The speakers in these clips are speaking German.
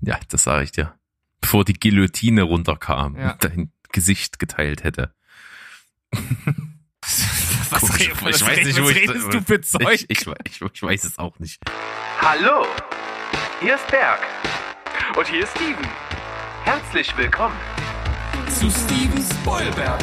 Ja, das sage ich dir. Bevor die Guillotine runterkam Ja. und dein Gesicht geteilt hätte. Was, Komisch, ich was, weiß nicht, was wo ich- redest du für Zeug? Ich, ich, ich, ich weiß es auch nicht. Hallo, hier ist Berg. Und hier ist Steven. Herzlich willkommen. zu Steven Spoilberg.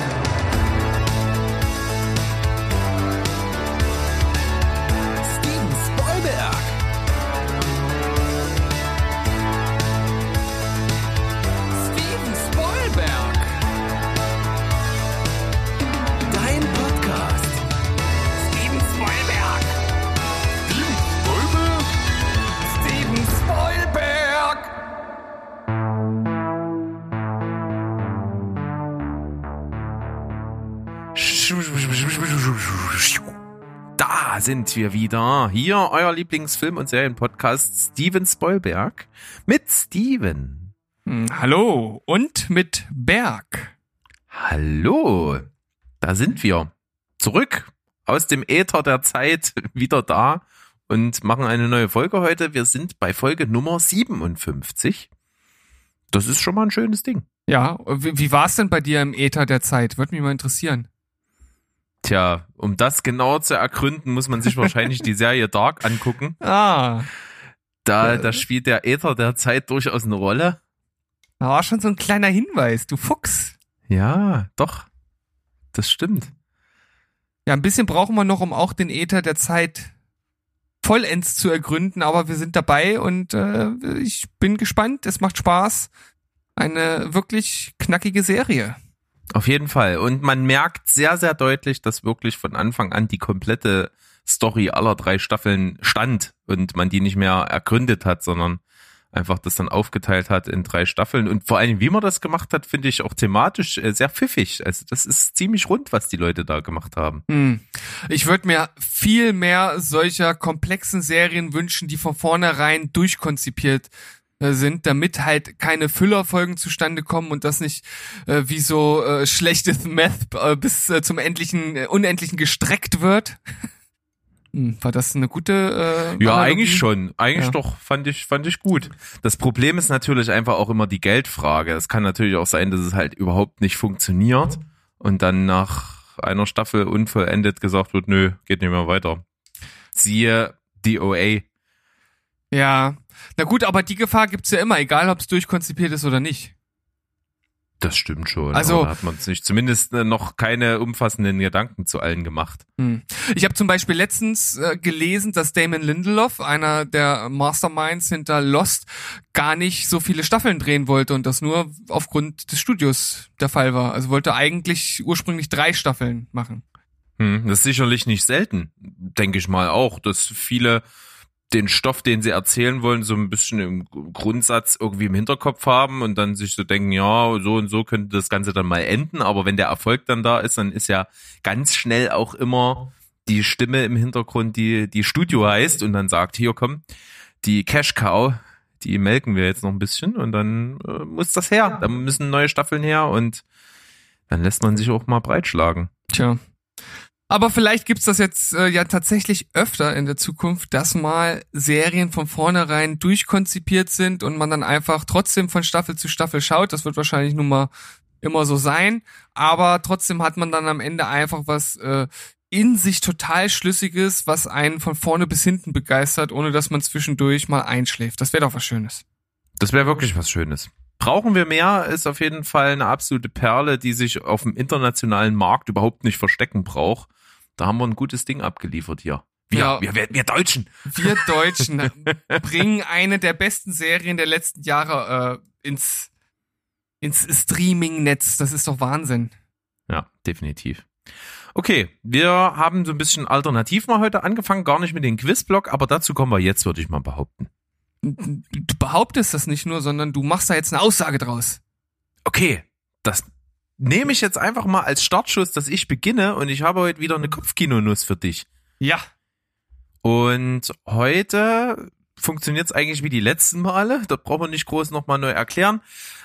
Da sind wir wieder. Hier euer Lieblingsfilm- und Serienpodcast Steven Spoilberg mit Steven. Hm, Hallo und mit Berg. Hallo, da sind wir. Zurück aus dem Äther der Zeit, wieder da und machen eine neue Folge heute. Wir sind bei Folge Nummer 57. Das ist schon mal ein schönes Ding. Ja, wie, wie war es denn bei dir im Äther der Zeit? Würde mich mal interessieren. Tja, um das genauer zu ergründen, muss man sich wahrscheinlich die Serie Dark angucken. Ah, Da, da spielt der Äther der Zeit durchaus eine Rolle. da war schon so ein kleiner Hinweis, du Fuchs. Ja, doch. Das stimmt. Ja, ein bisschen brauchen wir noch, um auch den Äther der Zeit vollends zu ergründen, aber wir sind dabei und äh, ich bin gespannt. Es macht Spaß. Eine wirklich knackige Serie. Auf jeden Fall. Und man merkt sehr, sehr deutlich, dass wirklich von Anfang an die komplette Story aller drei Staffeln stand und man die nicht mehr ergründet hat, sondern einfach das dann aufgeteilt hat in drei Staffeln. Und vor allem, wie man das gemacht hat, finde ich auch thematisch äh, sehr pfiffig. Also das ist ziemlich rund, was die Leute da gemacht haben. Hm. Ich würde mir viel mehr solcher komplexen Serien wünschen, die von vornherein durchkonzipiert sind, damit halt keine Füllerfolgen zustande kommen und das nicht äh, wie so äh, schlechtes Meth äh, bis äh, zum endlichen, äh, unendlichen gestreckt wird. hm, war das eine gute äh, Ja, Analogie? eigentlich schon. Eigentlich Ja. doch, fand ich, fand ich gut. Das Problem ist natürlich einfach auch immer die Geldfrage. Es kann natürlich auch sein, dass es halt überhaupt nicht funktioniert und dann nach einer Staffel unvollendet gesagt wird, nö, geht nicht mehr weiter. Siehe DOA. Ja, na gut, aber die Gefahr gibt's ja immer, egal ob es durchkonzipiert ist oder nicht. Das stimmt schon. Also- aber hat man sich zumindest äh, noch keine umfassenden Gedanken zu allen gemacht. Hm. Ich habe zum Beispiel letztens äh, gelesen, dass Damon Lindelof, einer der Masterminds hinter Lost, gar nicht so viele Staffeln drehen wollte und das nur aufgrund des Studios der Fall war. Also wollte eigentlich ursprünglich drei Staffeln machen. Hm, das ist sicherlich nicht selten, denke ich mal auch, dass viele den Stoff, den sie erzählen wollen, so ein bisschen im Grundsatz irgendwie im Hinterkopf haben und dann sich so denken, ja, so und so könnte das Ganze dann mal enden. Aber wenn der Erfolg dann da ist, dann ist ja ganz schnell auch immer die Stimme im Hintergrund, die, die Studio heißt und dann sagt, hier komm, die Cash Cow, die melken wir jetzt noch ein bisschen und dann äh, muss das her. Dann müssen neue Staffeln her und dann lässt man sich auch mal breitschlagen. Tja. Aber vielleicht gibt's das jetzt äh, ja tatsächlich öfter in der Zukunft, dass mal Serien von vornherein durchkonzipiert sind und man dann einfach trotzdem von Staffel zu Staffel schaut. Das wird wahrscheinlich nun mal immer so sein. Aber trotzdem hat man dann am Ende einfach was äh, in sich total Schlüssiges, was einen von vorne bis hinten begeistert, ohne dass man zwischendurch mal einschläft. Das wäre doch was Schönes. Das wäre wirklich was Schönes. Brauchen wir mehr, ist auf jeden Fall eine absolute Perle, die sich auf dem internationalen Markt überhaupt nicht verstecken braucht. Da haben wir ein gutes Ding abgeliefert hier. Wir, Ja. wir, wir, wir Deutschen. Wir Deutschen bringen eine der besten Serien der letzten Jahre äh, ins, ins Streaming-Netz. Das ist doch Wahnsinn. Ja, definitiv. Okay, wir haben so ein bisschen alternativ mal heute angefangen, gar nicht mit dem Quizblock, aber dazu kommen wir jetzt, würde ich mal behaupten. Du behauptest das nicht nur, sondern du machst da jetzt eine Aussage draus. Okay, das nehme ich jetzt einfach mal als Startschuss, dass ich beginne und ich habe heute wieder eine Kopfkinonuss für dich. Ja. Und heute funktioniert es eigentlich wie die letzten Male. Das brauchen wir nicht groß nochmal neu erklären.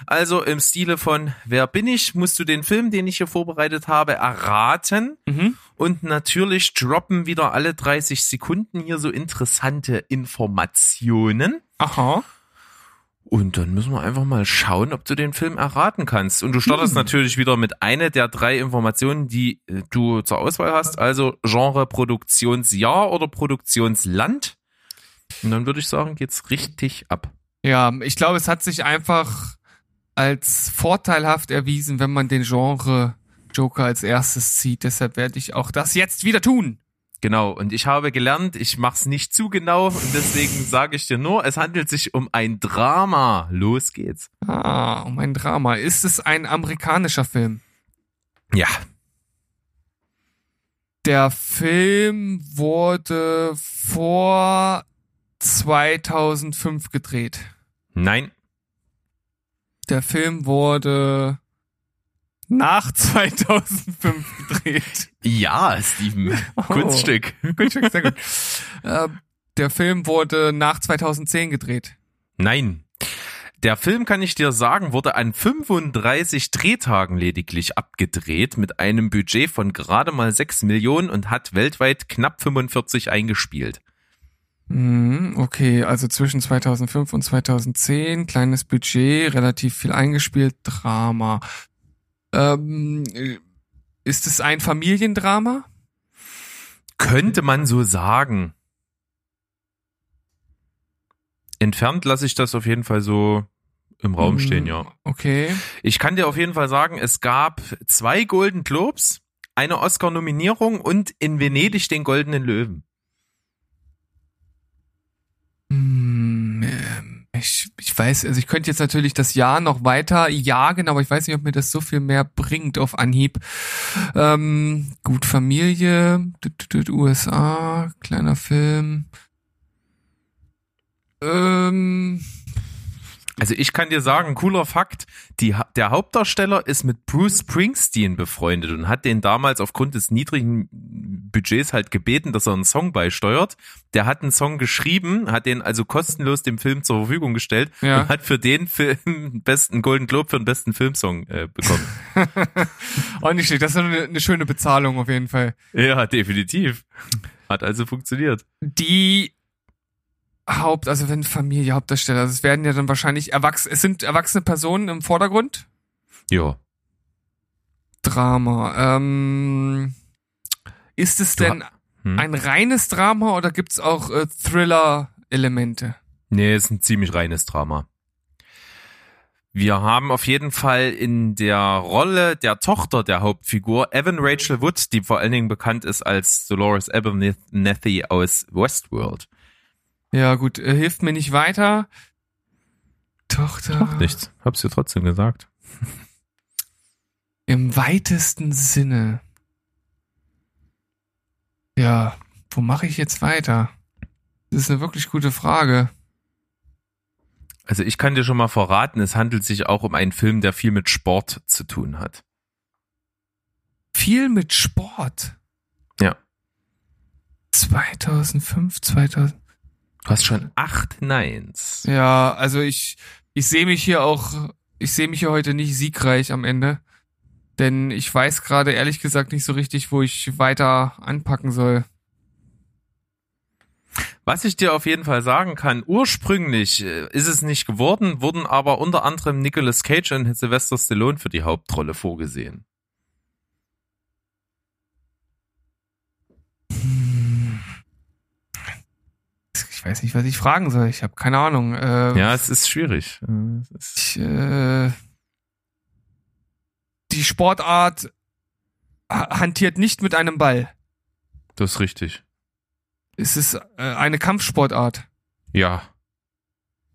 Also im Stile von Wer bin ich, musst du den Film, den ich hier vorbereitet habe, erraten. Mhm. Und natürlich droppen wieder alle 30 Sekunden hier so interessante Informationen. Aha. Und dann müssen wir einfach mal schauen, ob du den Film erraten kannst. Und du startest Hm. natürlich wieder mit einer der drei Informationen, die äh, du zur Auswahl hast. Also Genre Produktionsjahr oder Produktionsland. Und dann würde ich sagen, geht's richtig ab. Ja, ich glaube, es hat sich einfach als vorteilhaft erwiesen, wenn man den Genre Joker als erstes zieht. Deshalb werde ich auch das jetzt wieder tun. Genau, und ich habe gelernt, ich mach's nicht zu genau und deswegen sage ich dir nur, es handelt sich um ein Drama. Los geht's. Ah, um ein Drama. Ist es ein amerikanischer Film? Ja, Der Film wurde vor 2005 gedreht. nein, Der Film wurde nach 2005 gedreht. ja, Steven, Kunststück. Gut, sehr gut. Äh, der Film wurde nach 2010 gedreht. Nein. Der Film, kann ich dir sagen, wurde an 35 Drehtagen lediglich abgedreht mit einem Budget von gerade mal 6 Millionen und hat weltweit knapp 45 eingespielt. Mhm, Okay, also zwischen 2005 und 2010, kleines Budget, relativ viel eingespielt, Drama. Ähm, äh, ist es ein Familiendrama? Könnte man so sagen. Entfernt lasse ich das auf jeden Fall so im Raum Mhm, stehen, ja. Okay. Ich kann dir auf jeden Fall sagen, es gab zwei Golden Globes, eine Oscar-Nominierung und in Venedig den Goldenen Löwen. Hm, ähm, ich, ich weiß, also ich könnte jetzt natürlich das Jahr noch weiter jagen, aber ich weiß nicht, ob mir das so viel mehr bringt auf Anhieb. Ähm, gut, Familie, USA, kleiner Film. Ähm, Also ich kann dir sagen, cooler Fakt, die, der Hauptdarsteller ist mit Bruce Springsteen befreundet und hat den damals aufgrund des niedrigen Budgets halt gebeten, dass er einen Song beisteuert. Der hat einen Song geschrieben, hat den also kostenlos dem Film zur Verfügung gestellt Ja. und hat für den Film besten Golden Globe für den besten Filmsong äh, bekommen. auch nicht schlecht, das ist eine, eine schöne Bezahlung auf jeden Fall. ja, definitiv. Hat also funktioniert. Die Haupt, also wenn Familie Hauptdarsteller, also es werden ja dann wahrscheinlich erwachsene, es sind erwachsene Personen im Vordergrund. Ja. Drama. Ähm, ist es denn Hm? ein reines Drama oder gibt's auch äh, Thriller-Elemente? Nee, ist ein ziemlich reines Drama. Wir haben auf jeden Fall in der Rolle der Tochter der Hauptfigur Evan Rachel Wood, die vor allen Dingen bekannt ist als Dolores Abernathy aus Westworld. Ja, gut, äh, hilft mir nicht weiter. Tochter. Macht nichts. Hab's dir trotzdem gesagt. Im weitesten Sinne. Ja, wo mache ich jetzt weiter? Das ist eine wirklich gute Frage. Also ich kann dir schon mal verraten, es handelt sich auch um einen Film, der viel mit Sport zu tun hat. Viel mit Sport. Ja. 2005, 2000. Du hast schon acht Neins. Ja, also ich, ich sehe mich hier auch, ich sehe mich hier heute nicht siegreich am Ende. Denn ich weiß gerade ehrlich gesagt nicht so richtig, wo ich weiter anpacken soll. Was ich dir auf jeden Fall sagen kann, ursprünglich äh, ist es nicht geworden, wurden aber unter anderem Nicolas Cage und Sylvester Stallone für die Hauptrolle vorgesehen. Ich weiß nicht, was ich fragen soll. Ich habe keine Ahnung. Äh, Ja, es ist schwierig. Äh, Ich, äh, die Sportart ha- hantiert nicht mit einem Ball. Das ist richtig. Es ist äh, eine Kampfsportart. Ja.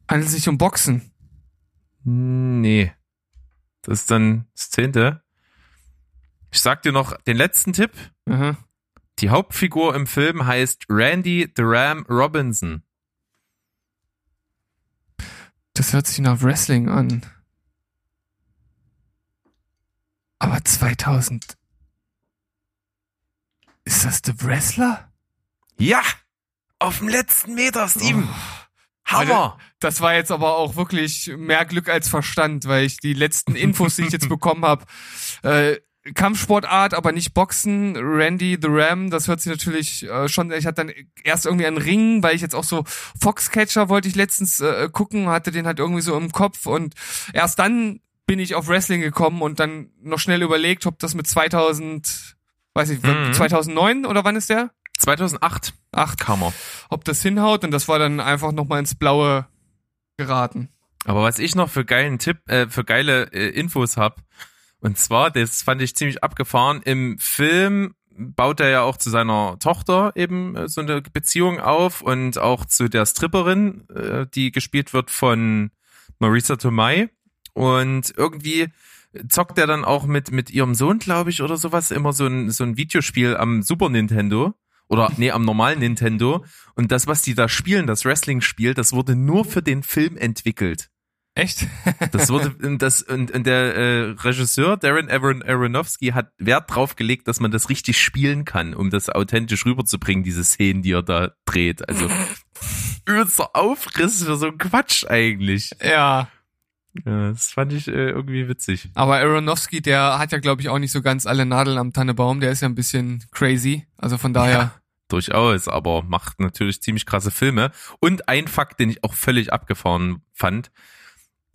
Handelt sich um Boxen. Nee. Das ist dann das zehnte. Ich sag dir noch den letzten Tipp. Aha. Die Hauptfigur im Film heißt Randy the Ram Robinson. Das hört sich nach Wrestling an. Aber 2000. Ist das The Wrestler? Ja! Auf dem letzten Meter, Steven! Hammer! Das war jetzt aber auch wirklich mehr Glück als Verstand, weil ich die letzten Infos, die ich jetzt bekommen habe, äh, Kampfsportart, aber nicht Boxen. Randy the Ram, das hört sich natürlich äh, schon, ich hatte dann erst irgendwie einen Ring, weil ich jetzt auch so Foxcatcher wollte ich letztens äh, gucken, hatte den halt irgendwie so im Kopf und erst dann bin ich auf Wrestling gekommen und dann noch schnell überlegt, ob das mit 2000, weiß ich, Mhm. 2009 oder wann ist der? 2008 Acht, kam er. ob das hinhaut und das war dann einfach nochmal ins Blaue geraten. Aber was ich noch für geilen Tipp, äh, für geile äh, Infos hab, und zwar, das fand ich ziemlich abgefahren, im Film baut er ja auch zu seiner Tochter eben äh, so eine Beziehung auf und auch zu der Stripperin, äh, die gespielt wird von Marisa Tomei. Und irgendwie zockt er dann auch mit, mit ihrem Sohn, glaube ich, oder sowas, immer so ein, so ein Videospiel am Super Nintendo. Oder nee, am normalen Nintendo. Und das, was die da spielen, das Wrestling-Spiel, das wurde nur für den Film entwickelt. Echt? Das wurde und das und, und der äh, Regisseur Darren Aron Aronofsky hat Wert drauf gelegt, dass man das richtig spielen kann, um das authentisch rüberzubringen, diese Szenen, die er da dreht. Also übelster Aufriss für so einen Quatsch eigentlich. ja. Ja, das fand ich äh, irgendwie witzig. Aber Aronofsky, der hat ja, glaube ich, auch nicht so ganz alle Nadeln am Tannebaum. Der ist ja ein bisschen crazy. Also von daher. Ja. Durchaus, aber macht natürlich ziemlich krasse Filme. Und ein Fakt, den ich auch völlig abgefahren fand,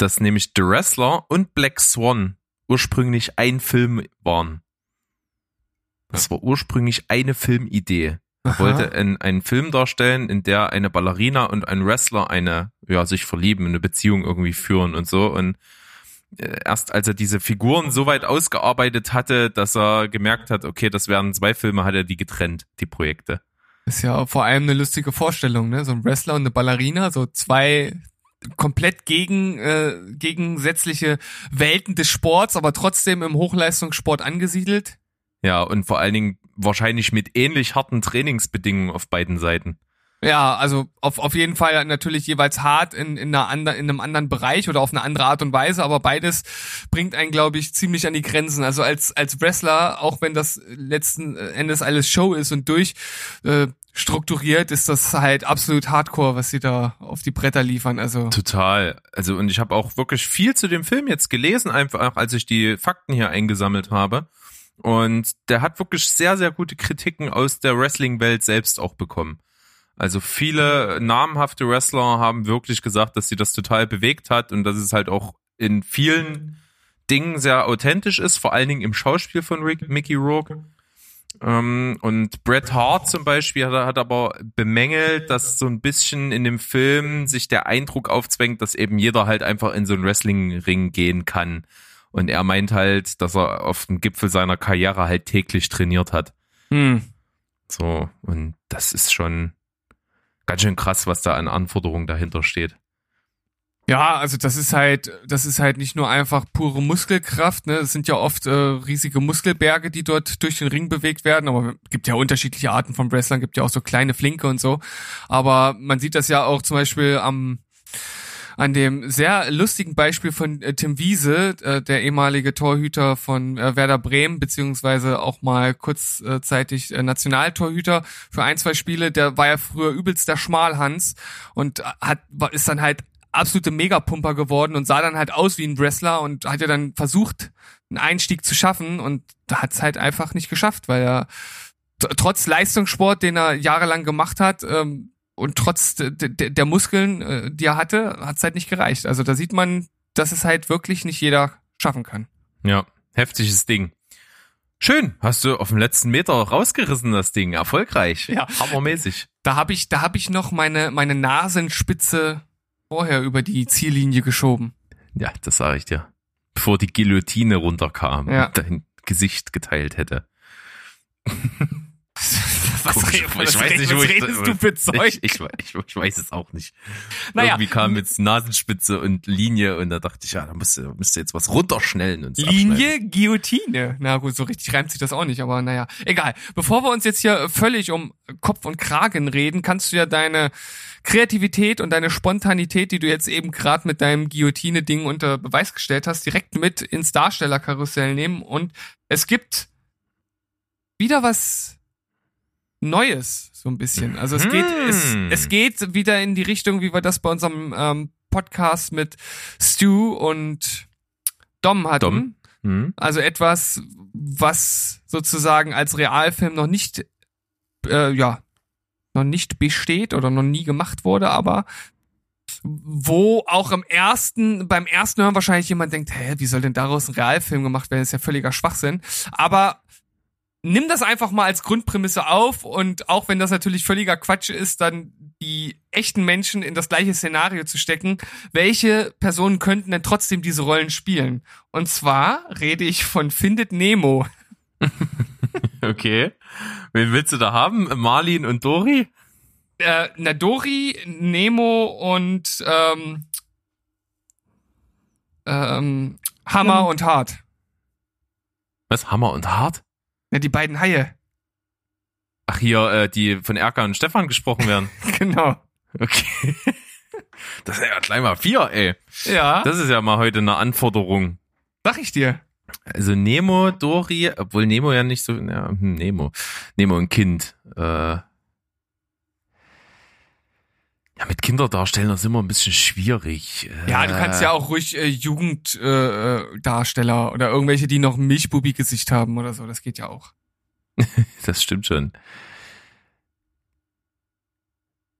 dass nämlich The Wrestler und Black Swan ursprünglich ein Film waren. Das war ursprünglich eine Filmidee. Er Aha. wollte einen, einen Film darstellen, in der eine Ballerina und ein Wrestler eine, ja, sich verlieben, eine Beziehung irgendwie führen und so. Und äh, erst als er diese Figuren so weit ausgearbeitet hatte, dass er gemerkt hat, okay, das werden zwei Filme, hat er die getrennt, die Projekte. Ist ja vor allem eine lustige Vorstellung, ne? So ein Wrestler und eine Ballerina, so zwei komplett gegen äh, gegensätzliche Welten des Sports, aber trotzdem im Hochleistungssport angesiedelt. Ja, und vor allen Dingen wahrscheinlich mit ähnlich harten Trainingsbedingungen auf beiden Seiten. Ja, also auf, auf jeden Fall natürlich jeweils hart in, in, einer ander, in einem anderen Bereich oder auf eine andere Art und Weise, aber beides bringt einen, glaube ich, ziemlich an die Grenzen. Also als, als Wrestler, auch wenn das letzten Endes alles Show ist und durch äh, strukturiert, ist das halt absolut hardcore, was sie da auf die Bretter liefern. Also Total. Also und ich habe auch wirklich viel zu dem Film jetzt gelesen, einfach als ich die Fakten hier eingesammelt habe. Und der hat wirklich sehr, sehr gute Kritiken aus der Wrestling-Welt selbst auch bekommen. Also viele namhafte Wrestler haben wirklich gesagt, dass sie das total bewegt hat und dass es halt auch in vielen Dingen sehr authentisch ist, vor allen Dingen im Schauspiel von Rick, Mickey Rourke. Ähm, und Bret Hart zum Beispiel hat, hat aber bemängelt, dass so ein bisschen in dem Film sich der Eindruck aufzwängt, dass eben jeder halt einfach in so einen Wrestling-Ring gehen kann. Und er meint halt, dass er auf dem Gipfel seiner Karriere halt täglich trainiert hat. hm. So, und das ist schon ganz schön krass, was da an Anforderungen dahinter steht. Ja, also das ist halt, das ist halt nicht nur einfach pure Muskelkraft, ne? Es sind ja oft äh, riesige Muskelberge, die dort durch den Ring bewegt werden, aber es gibt ja unterschiedliche Arten von Wrestlern, gibt ja auch so kleine Flinke und so. Aber man sieht das ja auch zum Beispiel am an dem sehr lustigen Beispiel von äh, Tim Wiese, äh, der ehemalige Torhüter von äh, Werder Bremen, beziehungsweise auch mal kurzzeitig äh, Nationaltorhüter für ein, zwei Spiele, der war ja früher übelster Schmalhans und hat, war, ist dann halt absolute Megapumper geworden und sah dann halt aus wie ein Wrestler und hat ja dann versucht, einen Einstieg zu schaffen und da hat es halt einfach nicht geschafft, weil er trotz Leistungssport, den er jahrelang gemacht hat, ähm, und trotz de, de, der Muskeln, äh, die er hatte, hat es halt nicht gereicht. Also da sieht man, dass es halt wirklich nicht jeder schaffen kann. Ja, heftiges Ding. Schön, hast du auf dem letzten Meter rausgerissen, das Ding. Erfolgreich. Ja. Hammermäßig. Da habe ich, da habe ich noch meine meine Nasenspitze vorher über die Ziellinie geschoben. Ja, das sage ich dir. Bevor die Guillotine runterkam Ja. und dein Gesicht geteilt hätte. Was, Komisch. re- Ich was, weiß nicht, was ich- redest du für Zeug? Ich, ich, ich, ich weiß es auch nicht. Naja. Irgendwie kam jetzt Nasenspitze und Linie und da dachte ich, ja, da müsste, müsste jetzt was runterschnellen und Linie, Guillotine. Na gut, so richtig reimt sich das auch nicht, aber naja, egal. Bevor wir uns jetzt hier völlig um Kopf und Kragen reden, kannst du ja deine Kreativität und deine Spontanität, die du jetzt eben gerade mit deinem Guillotine-Ding unter Beweis gestellt hast, direkt mit ins Darstellerkarussell nehmen. Und es gibt wieder was Neues, so ein bisschen. Also es geht, es, Hm. es geht wieder in die Richtung, wie wir das bei unserem ähm, Podcast mit Stu und Dom hatten. Dom. Hm? Also etwas, was sozusagen als Realfilm noch nicht, äh, ja, noch nicht besteht oder noch nie gemacht wurde, aber wo auch im ersten, beim ersten Hören wahrscheinlich jemand denkt, hä, wie soll denn daraus ein Realfilm gemacht werden? Das ist ja völliger Schwachsinn. Aber nimm das einfach mal als Grundprämisse auf und auch wenn das natürlich völliger Quatsch ist, dann die echten Menschen in das gleiche Szenario zu stecken, welche Personen könnten denn trotzdem diese Rollen spielen? Und zwar rede ich von Findet Nemo. Okay. Wen willst du da haben? Marlin und Dori? Äh, na, Dory, Nemo und ähm, ähm, Hammer und Hart. Was? Hammer und Hart? Ja, die beiden Haie. Ach, hier, äh, die von Erka und Stefan gesprochen werden. genau. Okay. Das ist ja gleich mal vier, ey. Ja, Das ist ja mal heute eine Anforderung. sag ich dir. Also Nemo, Dori, obwohl Nemo ja nicht so, ja, hm, Nemo. Nemo ein Kind. Äh, ja, mit Kinderdarstellern ist immer ein bisschen schwierig. Äh, Ja, du kannst ja auch ruhig äh, Jugenddarsteller äh, Darsteller oder irgendwelche, die noch ein Milchbubi-Gesicht haben oder so. Das geht ja auch. Das stimmt schon.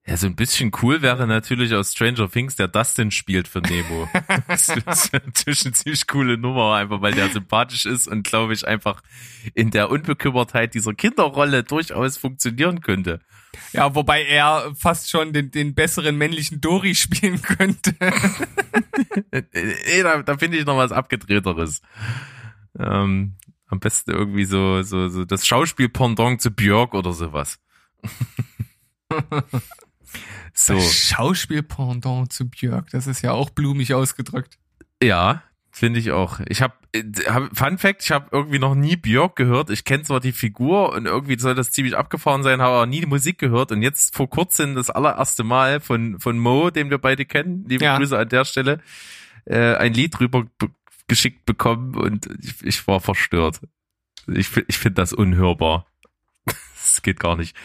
Ja, so ein bisschen cool wäre natürlich aus Stranger Things, der Dustin spielt für Nemo. das ist natürlich eine ziemlich coole Nummer, einfach weil der sympathisch ist und glaube ich einfach in der Unbekümmertheit dieser Kinderrolle durchaus funktionieren könnte. Ja, wobei er fast schon den, den besseren männlichen Dory spielen könnte. Nee, da, da finde ich noch was abgedrehteres. Ähm, am besten irgendwie so, so, so das Schauspiel-Pendant zu Björk oder sowas. so. Schauspiel-Pendant zu Björk. Das ist ja auch blumig ausgedrückt. Ja, finde ich auch. Ich habe hab, Fun Fact, ich habe irgendwie noch nie Björk gehört. Ich kenne zwar die Figur und irgendwie soll das ziemlich abgefahren sein, habe aber nie die Musik gehört und jetzt vor kurzem das allererste Mal von von Mo, den wir beide kennen, liebe Ja. Grüße an der Stelle, äh, ein Lied rüber be geschickt bekommen und ich, ich war verstört. Ich, ich finde das unhörbar. Das geht gar nicht.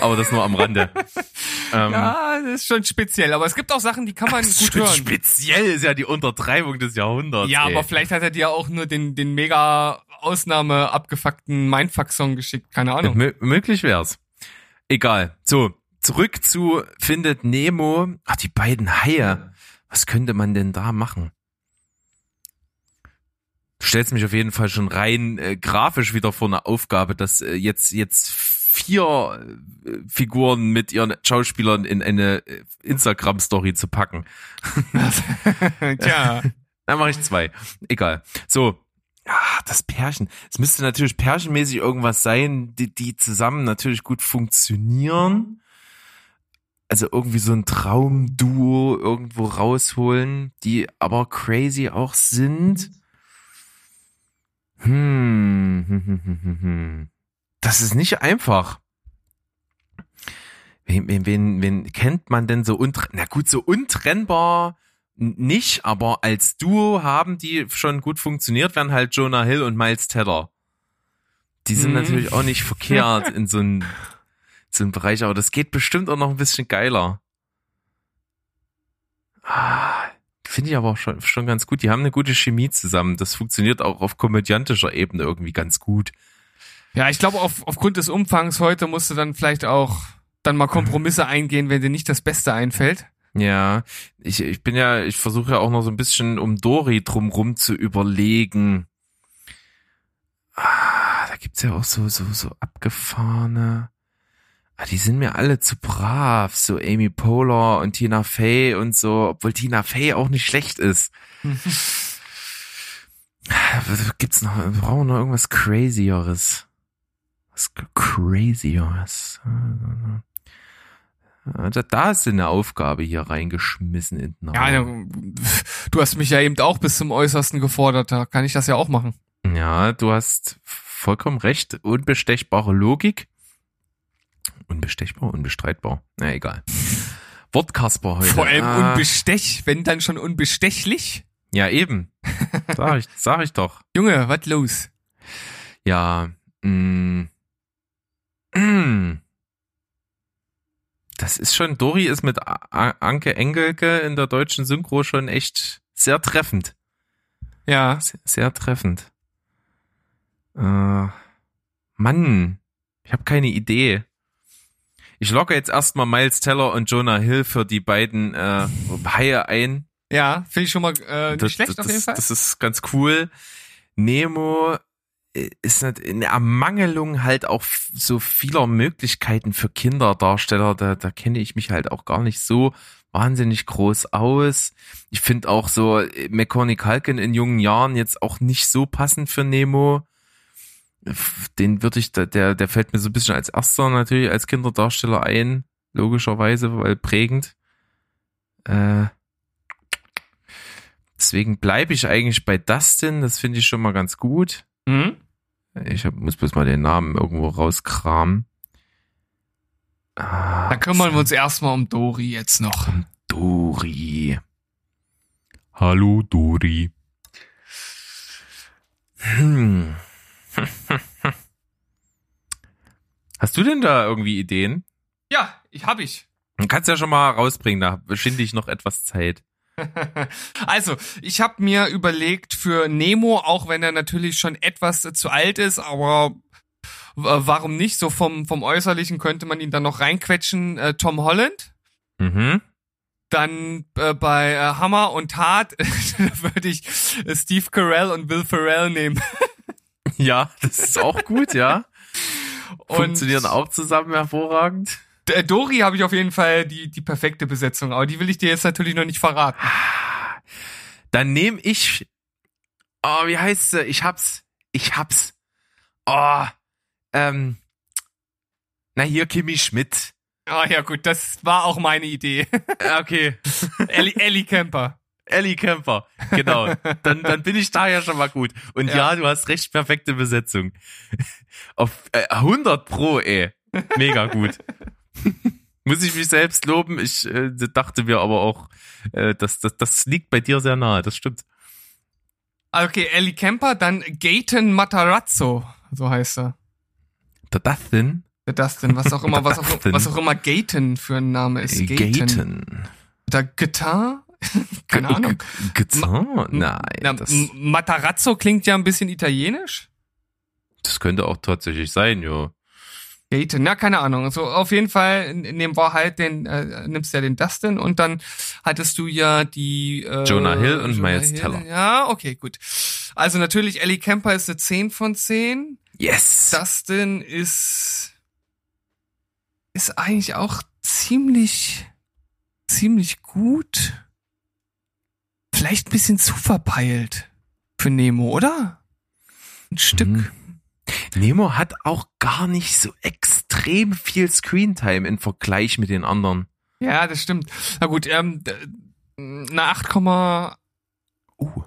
Aber das nur am Rande. ähm, Ja, das ist schon speziell. Aber es gibt auch Sachen, die kann man das ist gut schon hören. speziell ist ja die Untertreibung des Jahrhunderts. Ja, ey. aber vielleicht hat er dir auch nur den, den mega Ausnahme abgefuckten Mindfuck-Song geschickt. Keine Ahnung. Mö möglich wär's. Egal. So, zurück zu Findet Nemo. Ach, die beiden Haie. Was könnte man denn da machen? Du stellst mich auf jeden Fall schon rein äh, grafisch wieder vor eine Aufgabe, dass äh, jetzt jetzt vier äh, Figuren mit ihren Schauspielern in eine äh, Instagram-Story zu packen. Tja. Dann mache ich zwei. Egal. So. Ah, das Pärchen. Es müsste natürlich pärchenmäßig irgendwas sein, die, die zusammen natürlich gut funktionieren. Also irgendwie so ein Traumduo irgendwo rausholen, die aber crazy auch sind. Hm, Das ist nicht einfach. Wen, wen, wen, wen kennt man denn so untrennbar? Na gut, so untrennbar nicht, aber als Duo haben die schon gut funktioniert, wären halt Jonah Hill und Miles Teller. Die sind Mhm. natürlich auch nicht verkehrt in so einem so einem Bereich, aber das geht bestimmt auch noch ein bisschen geiler. Ah, Finde ich aber auch schon, schon ganz gut. Die haben eine gute Chemie zusammen. Das funktioniert auch auf komödiantischer Ebene irgendwie ganz gut. Ja, ich glaube, auf, aufgrund des Umfangs heute musst du dann vielleicht auch dann mal Kompromisse eingehen, wenn dir nicht das Beste einfällt. Ja, ich, ich bin ja, ich versuche ja auch noch so ein bisschen um Dori drumrum zu überlegen. Ah, da gibt's ja auch so, so, so abgefahrene. Ah, die sind mir alle zu brav, so Amy Poehler und Tina Fey und so, obwohl Tina Fey auch nicht schlecht ist. Was Gibt's noch, wir brauchen noch irgendwas Crazieres. Was Crazieres. Da, da du eine Aufgabe hier reingeschmissen in den Ja, Raum. du hast mich ja eben auch bis zum Äußersten gefordert, da kann ich das ja auch machen. Ja, du hast vollkommen recht. Unbestechbare Logik. Unbestechbar, unbestreitbar. Na, egal. Wortkasper heute. Vor allem Ah, unbestech, wenn dann schon unbestechlich. Ja, eben. Sag ich, sag ich doch. Junge, was los? Ja, mm, mm. Das ist schon, Dori ist mit Anke Engelke in der deutschen Synchro schon echt sehr treffend. Ja. Sehr, sehr treffend. Äh, Mann, ich habe keine Idee. Ich locke jetzt erstmal Miles Teller und Jonah Hill für die beiden äh, Haie ein. Ja, finde ich schon mal äh, nicht Das- schlecht das, auf jeden Fall. Das ist ganz cool. Nemo ist nicht in Ermangelung halt auch so vieler Möglichkeiten für Kinderdarsteller. Da, da kenne ich mich halt auch gar nicht so wahnsinnig groß aus. Ich finde auch so äh, Macaulay Culkin in jungen Jahren jetzt auch nicht so passend für Nemo. Den würde ich, der, der fällt mir so ein bisschen als erster natürlich als Kinderdarsteller ein, logischerweise, weil prägend. Äh, Deswegen bleibe ich eigentlich bei Dustin. Das finde ich schon mal ganz gut. Mhm. Ich hab, muss bloß mal den Namen irgendwo rauskramen. Ah, Dann kümmern wir uns erstmal um Dori jetzt noch. Dori. Hallo Dori. Hm. Hast du denn da irgendwie Ideen? Ja, ich hab ich. Du kannst ja schon mal rausbringen, da schinde ich noch etwas Zeit. Also, ich habe mir überlegt für Nemo, auch wenn er natürlich schon etwas äh, zu alt ist, aber w- warum nicht? So vom, vom Äußerlichen könnte man ihn dann noch reinquetschen. Äh, Tom Holland. Mhm. Dann äh, bei äh, Hammer und Tat da würde ich äh, Steve Carell und Will Ferrell nehmen. Ja, das ist auch gut, ja. Und Funktionieren auch zusammen hervorragend. Äh, Dori habe ich auf jeden Fall die, die perfekte Besetzung, aber die will ich dir jetzt natürlich noch nicht verraten. Dann nehme ich. Oh, wie heißt sie? Ich hab's. Ich hab's. Oh, ähm. Na hier, Kimi Schmidt. Ah ja gut, das war auch meine Idee. Okay. Ellie, Ellie Kemper. Ellie Kemper. Genau. Dann, dann bin ich da ja schon mal gut. Und ja, Ja. du hast recht, perfekte Besetzung. Auf äh, 100 pro, ey. Mega gut. Muss ich mich selbst loben. Ich äh, dachte mir aber auch, äh, das, das, das liegt bei dir sehr nahe. Das stimmt. Okay, Ellie Kemper, dann Gaten Matarazzo, so heißt er. Der Dustin. Der Dustin, was auch immer, was auch, was auch immer Gaten für ein Name ist. Gaten. Der Guitar? Keine Ahnung. Gitarre? Nein. Matarazzo klingt ja ein bisschen italienisch. das könnte auch tatsächlich sein, jo. Gaten, na, keine Ahnung. Also auf jeden Fall nehmen wir halt den, äh, nimmst ja den Dustin und dann hattest du ja die äh, Jonah Hill und Jonah Miles Hill. Teller. Ja, okay, gut. Also natürlich, Ellie Kemper ist eine 10 von 10. Yes. Dustin ist ist eigentlich auch ziemlich ziemlich gut. Vielleicht ein bisschen zu verpeilt für Nemo, oder? Ein Stück. Mhm. Nemo hat auch gar nicht so extrem viel Screentime im Vergleich mit den anderen. Ja, das stimmt. Na gut, ähm, eine 8,0. Uh.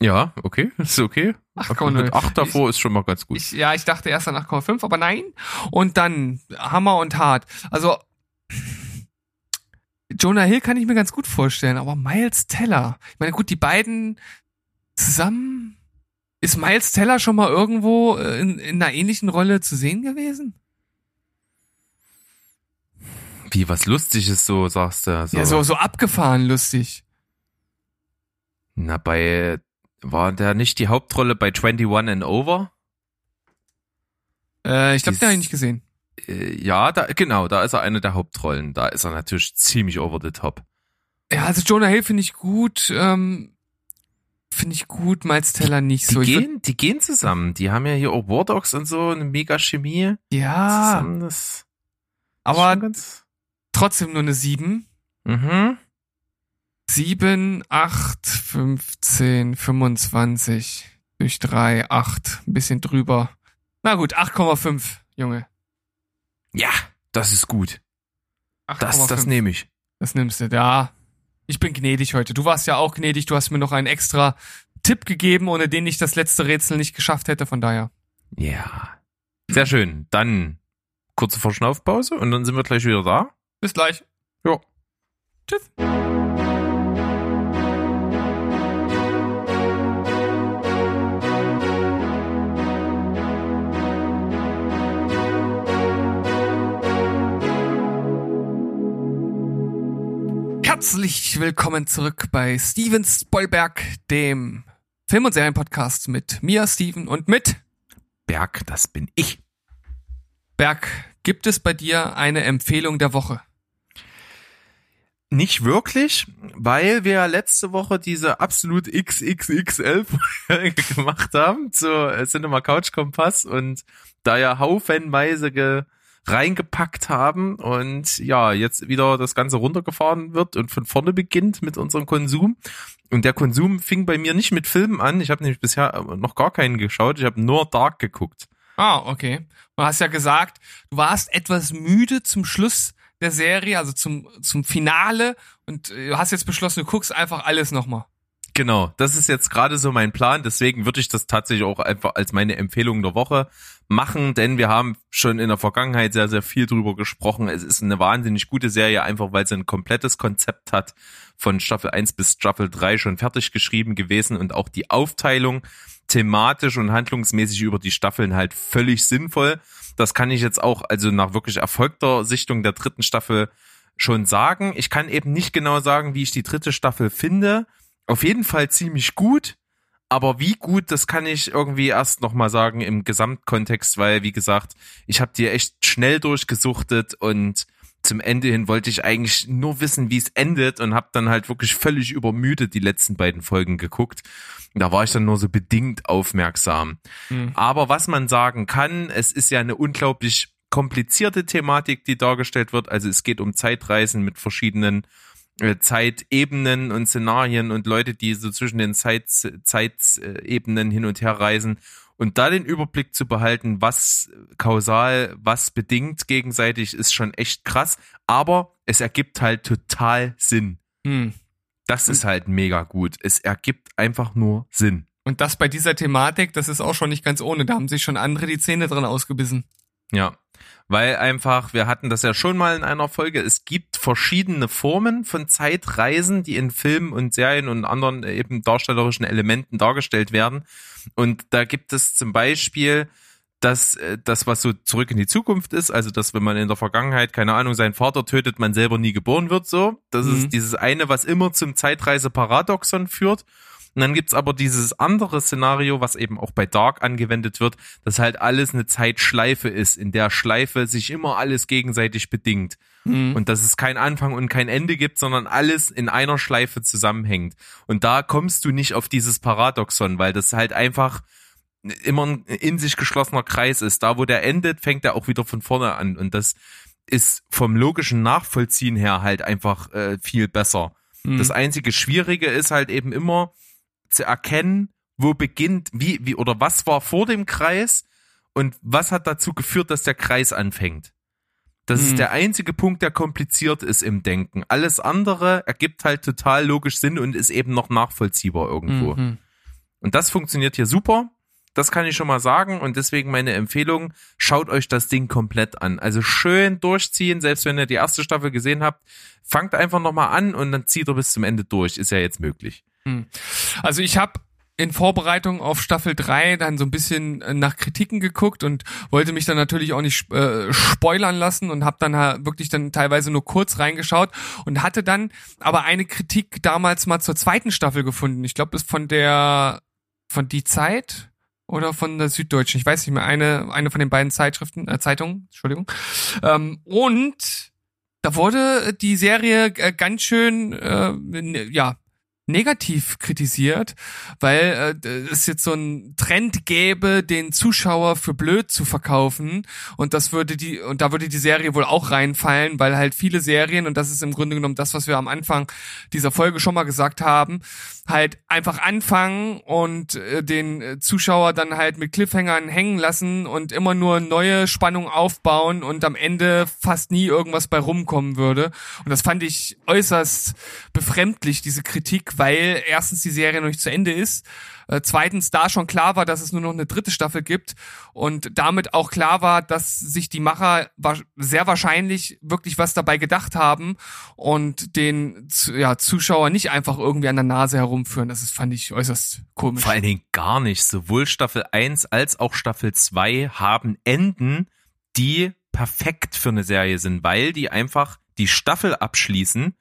Ja, okay, ist okay. 8,0. Mit 8 davor ist schon mal ganz gut. Ich, ja, ich dachte erst an 8,5, aber nein. Und dann Hammer und Hart. Also Jonah Hill kann ich mir ganz gut vorstellen, aber Miles Teller. Ich meine, gut, die beiden zusammen. Ist Miles Teller schon mal irgendwo äh, in, in einer ähnlichen Rolle zu sehen gewesen? Wie was Lustiges so, sagst du. So. Ja, so, so abgefahren lustig. Na, bei, war der nicht die Hauptrolle bei 21 and Over? Äh, ich glaube, den habe ich nicht gesehen. Äh, ja, da, genau, da ist er eine der Hauptrollen. Da ist er natürlich ziemlich over the top. Ja, also Jonah Hill finde ich gut. Ähm, finde ich gut, Miles Teller nicht Die so. Gehen, die gehen zusammen. Die haben ja hier auch War Dogs und so, eine mega Chemie. ja, Zusammen, das aber trotzdem nur eine 7. mhm. 7, 8, 15, 25 durch 3, 8, ein bisschen drüber. Na gut, 8,5, Junge. Ja, das ist gut. Das, 8,5. das nehme ich. Das nimmst du, ja. Ich bin gnädig heute. Du warst ja auch gnädig. Du hast mir noch einen extra Tipp gegeben, ohne den ich das letzte Rätsel nicht geschafft hätte. Von daher. Ja. Sehr schön. Dann kurze Verschnaufpause und dann sind wir gleich wieder da. Bis gleich. Ja. Tschüss. Herzlich willkommen zurück bei Steven Spoilberg, dem Film- und Serienpodcast mit mir, Steven, und mit Berg, das bin ich. Berg. Gibt es bei dir eine Empfehlung der Woche? Nicht wirklich, weil wir letzte Woche diese absolut XXXL gemacht haben zur Cinema Couch Kompass und da ja haufenweise ge reingepackt haben und ja, jetzt wieder das Ganze runtergefahren wird und von vorne beginnt mit unserem Konsum. Und der Konsum fing bei mir nicht mit Filmen an. Ich habe nämlich bisher noch gar keinen geschaut. Ich habe nur Dark geguckt. Ah, okay. Du hast ja gesagt, du warst etwas müde zum Schluss der Serie, also zum, zum Finale und äh, du hast jetzt beschlossen, du guckst einfach alles nochmal. Genau, das ist jetzt gerade so mein Plan. Deswegen würde ich das tatsächlich auch einfach als meine Empfehlung der Woche machen, denn wir haben schon in der Vergangenheit sehr, sehr viel drüber gesprochen. Es ist eine wahnsinnig gute Serie, einfach weil sie ein komplettes Konzept hat von Staffel 1 bis Staffel 3 schon fertig geschrieben gewesen und auch die Aufteilung thematisch und handlungsmäßig über die Staffeln halt völlig sinnvoll. Das kann ich jetzt auch also nach wirklich erfolgter Sichtung der dritten Staffel schon sagen. Ich kann eben nicht genau sagen, wie ich die dritte Staffel finde auf jeden Fall ziemlich gut, aber wie gut, das kann ich irgendwie erst nochmal sagen im Gesamtkontext, weil, wie gesagt, ich habe die echt schnell durchgesuchtet und zum Ende hin wollte ich eigentlich nur wissen, wie es endet und habe dann halt wirklich völlig übermüdet die letzten beiden Folgen geguckt. Da war ich dann nur so bedingt aufmerksam. Mhm. Aber was man sagen kann, es ist ja eine unglaublich komplizierte Thematik, die dargestellt wird. Also es geht um Zeitreisen mit verschiedenen Zeitebenen und Szenarien und Leute, die so zwischen den Zeit, Zeitebenen hin und her reisen und da den Überblick zu behalten, was kausal, was bedingt gegenseitig, ist schon echt krass. Aber es ergibt halt total Sinn. Hm. Das ist halt mega gut. Es ergibt einfach nur Sinn. Und das bei dieser Thematik, das ist auch schon nicht ganz ohne. Da haben sich schon andere die Zähne dran ausgebissen. Ja weil einfach, wir hatten das ja schon mal in einer Folge, es gibt verschiedene Formen von Zeitreisen, die in Filmen und Serien und anderen eben darstellerischen Elementen dargestellt werden. Und da gibt es zum Beispiel dass äh, das, was so zurück in die Zukunft ist, also dass wenn man in der Vergangenheit, keine Ahnung, seinen Vater tötet, man selber nie geboren wird, so. Das mhm. ist dieses eine, was immer zum Zeitreise-Paradoxon führt. Und dann gibt's aber dieses andere Szenario, was eben auch bei Dark angewendet wird, dass halt alles eine Zeitschleife ist, in der Schleife sich immer alles gegenseitig bedingt. Mhm. Und dass es kein Anfang und kein Ende gibt, sondern alles in einer Schleife zusammenhängt. Und da kommst du nicht auf dieses Paradoxon, weil das halt einfach immer ein in sich geschlossener Kreis ist. Da, wo der endet, fängt er auch wieder von vorne an. Und das ist vom logischen Nachvollziehen her halt einfach äh, viel besser. Mhm. Das einzige Schwierige ist halt eben immer, zu erkennen, wo beginnt, wie, wie oder was war vor dem Kreis und was hat dazu geführt, dass der Kreis anfängt. Das mhm. ist der einzige Punkt, der kompliziert ist im Denken. Alles andere ergibt halt total logisch Sinn und ist eben noch nachvollziehbar irgendwo. Mhm. Und das funktioniert hier super. Das kann ich schon mal sagen und deswegen meine Empfehlung, schaut euch das Ding komplett an. Also schön durchziehen, selbst wenn ihr die erste Staffel gesehen habt, fangt einfach nochmal an und dann zieht ihr bis zum Ende durch. Ist ja jetzt möglich. Hm. Also ich habe in Vorbereitung auf Staffel 3 dann so ein bisschen äh, nach Kritiken geguckt und wollte mich dann natürlich auch nicht äh, spoilern lassen und habe dann halt wirklich dann teilweise nur kurz reingeschaut und hatte dann aber eine Kritik damals mal zur zweiten Staffel gefunden. Ich glaube, ist von der von die Zeit oder von der Süddeutschen, ich weiß nicht mehr, eine eine von den beiden Zeitschriften, äh, Zeitungen, Entschuldigung. Ähm, und da wurde die Serie äh, ganz schön äh, ja negativ kritisiert, weil äh, es jetzt so ein Trend gäbe, den Zuschauer für blöd zu verkaufen. Und das würde die und da würde die Serie wohl auch reinfallen, weil halt viele Serien und das ist im Grunde genommen das, was wir am Anfang dieser Folge schon mal gesagt haben, halt einfach anfangen und äh, den Zuschauer dann halt mit Cliffhangern hängen lassen und immer nur neue Spannung aufbauen und am Ende fast nie irgendwas bei rumkommen würde. Und das fand ich äußerst befremdlich diese Kritik weil erstens die Serie noch nicht zu Ende ist, äh, zweitens da schon klar war, dass es nur noch eine dritte Staffel gibt und damit auch klar war, dass sich die Macher sehr wahrscheinlich wirklich was dabei gedacht haben und den ja, Zuschauer nicht einfach irgendwie an der Nase herumführen. Das ist, fand ich äußerst komisch. Vor allen Dingen gar nicht. Sowohl Staffel 1 als auch Staffel 2 haben Enden, die perfekt für eine Serie sind, weil die einfach die Staffel abschließen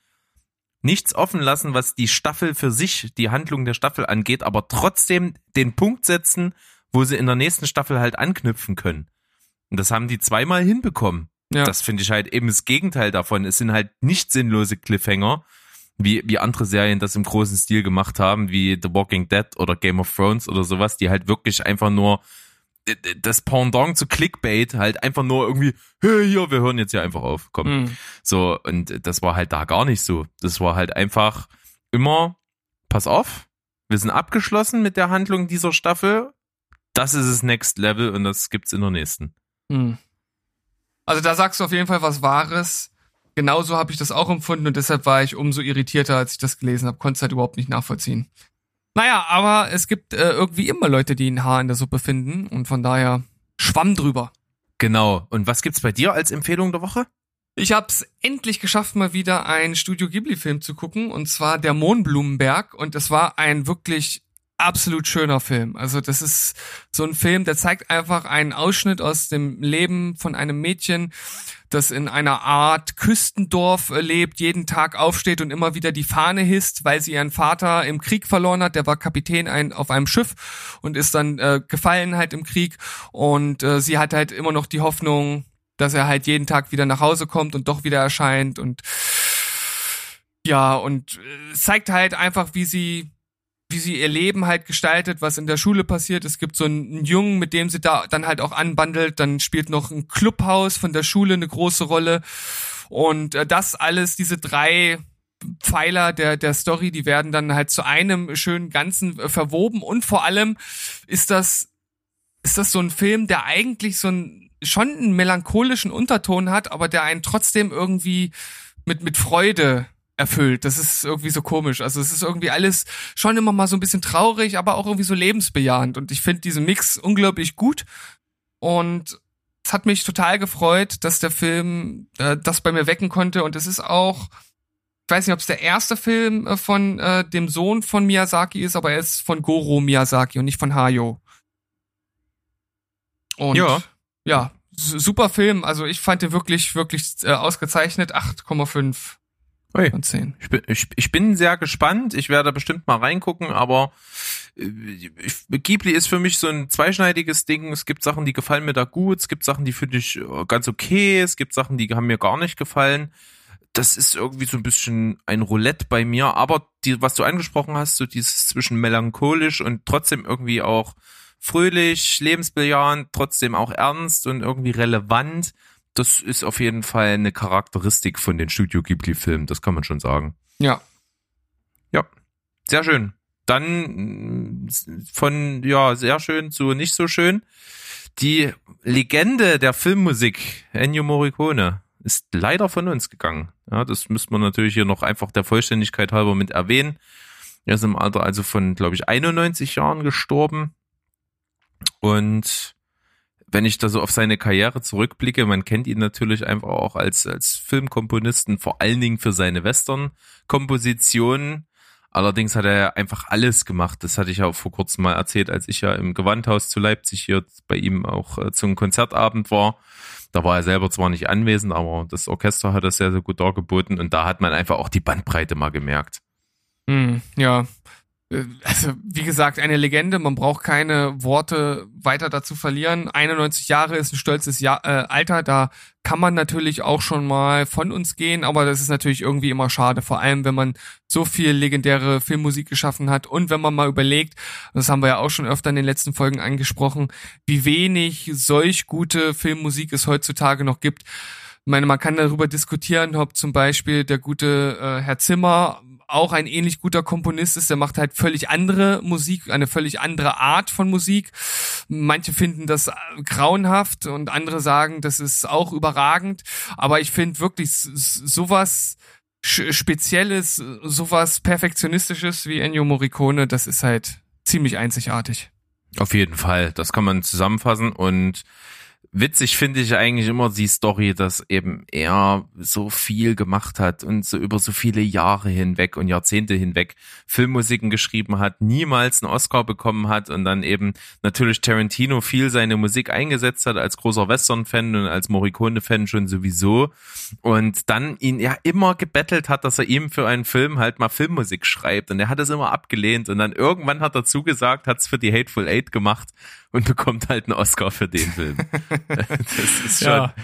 nichts offen lassen, was die Staffel für sich, die Handlung der Staffel angeht, aber trotzdem den Punkt setzen, wo sie in der nächsten Staffel halt anknüpfen können. Und das haben die zweimal hinbekommen. Ja. Das finde ich halt eben das Gegenteil davon. Es sind halt nicht sinnlose Cliffhanger, wie, wie andere Serien das im großen Stil gemacht haben, wie The Walking Dead oder Game of Thrones oder sowas, die halt wirklich einfach nur das Pendant zu Clickbait halt einfach nur irgendwie, hey, hier, wir hören jetzt hier einfach auf, komm. Mhm. So, und das war halt da gar nicht so. Das war halt einfach immer, pass auf, wir sind abgeschlossen mit der Handlung dieser Staffel. Das ist das Next Level und das gibt's in der nächsten. Hm. Also da sagst du auf jeden Fall was Wahres. Genauso habe ich das auch empfunden und deshalb war ich umso irritierter, als ich das gelesen habe. Konnte es halt überhaupt nicht nachvollziehen. Naja, aber es gibt äh, irgendwie immer Leute, die ein Haar in der Suppe finden und von daher schwamm drüber. Genau. Und was gibt's bei dir als Empfehlung der Woche? Ich hab's endlich geschafft, mal wieder einen Studio Ghibli-Film zu gucken, und zwar Der Mohnblumenberg. Und es war ein wirklich absolut schöner Film. Also das ist so ein Film, der zeigt einfach einen Ausschnitt aus dem Leben von einem Mädchen, das in einer Art Küstendorf äh, lebt, jeden Tag aufsteht und immer wieder die Fahne hisst, weil sie ihren Vater im Krieg verloren hat. Der war Kapitän ein, auf einem Schiff und ist dann äh, gefallen halt im Krieg. Und äh, sie hat halt immer noch die Hoffnung, dass er halt jeden Tag wieder nach Hause kommt und doch wieder erscheint und ja, und äh, zeigt halt einfach, wie sie wie sie ihr Leben halt gestaltet, was in der Schule passiert. Es gibt so einen Jungen, mit dem sie da dann halt auch anbandelt. Dann spielt noch ein Clubhaus von der Schule eine große Rolle. Und äh, das alles, diese drei Pfeiler der, der Story, die werden dann halt zu einem schönen Ganzen äh, verwoben. Und vor allem ist das, ist das so ein Film, der eigentlich so ein, schon einen melancholischen Unterton hat, aber der einen trotzdem irgendwie mit, mit Freude erfüllt. Das ist irgendwie so komisch. Also es ist irgendwie alles schon immer mal so ein bisschen traurig, aber auch irgendwie so lebensbejahend. Und ich finde diesen Mix unglaublich gut. Und es hat mich total gefreut, dass der Film äh, das bei mir wecken konnte. Und es ist auch, ich weiß nicht, ob es der erste Film äh, von äh, dem Sohn von Miyazaki ist, aber er ist von Goro Miyazaki und nicht von Hayo. Und Ja. ja, su- super Film. Also ich fand den wirklich, wirklich äh, ausgezeichnet. 8,5 Ui. von 10. Ich bin, ich, ich bin sehr gespannt. Ich werde bestimmt mal reingucken, aber äh, ich, Ghibli ist für mich so ein zweischneidiges Ding. Es gibt Sachen, die gefallen mir da gut. Es gibt Sachen, die finde ich äh, ganz okay. Es gibt Sachen, die haben mir gar nicht gefallen. Das ist irgendwie so ein bisschen ein Roulette bei mir. Aber die, was du angesprochen hast, so dieses zwischen melancholisch und trotzdem irgendwie auch fröhlich, lebensbejahend, trotzdem auch ernst und irgendwie relevant. Das ist auf jeden Fall eine Charakteristik von den Studio Ghibli-Filmen. Das kann man schon sagen. Ja. Sehr schön. Dann mh, von, ja, sehr schön zu nicht so schön. Die Legende der Filmmusik, Ennio Morricone, ist leider von uns gegangen. Ja, das müsste man natürlich hier noch einfach der Vollständigkeit halber mit erwähnen. Er ist im Alter also von, glaube ich, 91 Jahren gestorben. Und wenn ich da so auf seine Karriere zurückblicke, man kennt ihn natürlich einfach auch als, als Filmkomponisten, vor allen Dingen für seine Western-Kompositionen. Allerdings hat er einfach alles gemacht. Das hatte ich ja auch vor kurzem mal erzählt, als ich ja im Gewandhaus zu Leipzig hier bei ihm auch äh, zum Konzertabend war. Da war er selber zwar nicht anwesend, aber das Orchester hat das sehr, sehr gut dargeboten und da hat man einfach auch die Bandbreite mal gemerkt. Hm, ja. Äh, Also, wie gesagt, eine Legende. Man braucht keine Worte weiter dazu verlieren. 91 Jahre ist ein stolzes Jahr, äh, Alter. Da kann man natürlich auch schon mal von uns gehen, aber das ist natürlich irgendwie immer schade. Vor allem, wenn man so viel legendäre Filmmusik geschaffen hat und wenn man mal überlegt, das haben wir ja auch schon öfter in den letzten Folgen angesprochen, wie wenig solch gute Filmmusik es heutzutage noch gibt. Ich meine, man kann darüber diskutieren, ob zum Beispiel der gute äh, Herr Zimmer auch ein ähnlich guter Komponist ist. Der macht halt völlig andere Musik, eine völlig andere Art von Musik. Manche finden das äh, grauenhaft und andere sagen, das ist auch überragend. Aber ich finde wirklich sowas Spezielles, sowas Perfektionistisches wie Ennio Morricone, das ist halt ziemlich einzigartig. Auf jeden Fall, das kann man zusammenfassen und witzig finde ich eigentlich immer die Story, dass eben er so viel gemacht hat und so über so viele Jahre hinweg und Jahrzehnte hinweg Filmmusiken geschrieben hat, niemals einen Oscar bekommen hat und dann eben natürlich Tarantino viel seine Musik eingesetzt hat als großer Western-Fan und als Morricone-Fan schon sowieso. Und dann ihn ja immer gebettelt hat, dass er ihm für einen Film halt mal Filmmusik schreibt. Und er hat es immer abgelehnt. Und dann irgendwann hat er zugesagt, hat es für die Hateful Eight gemacht und bekommt halt einen Oscar für den Film. das ist schon, ja.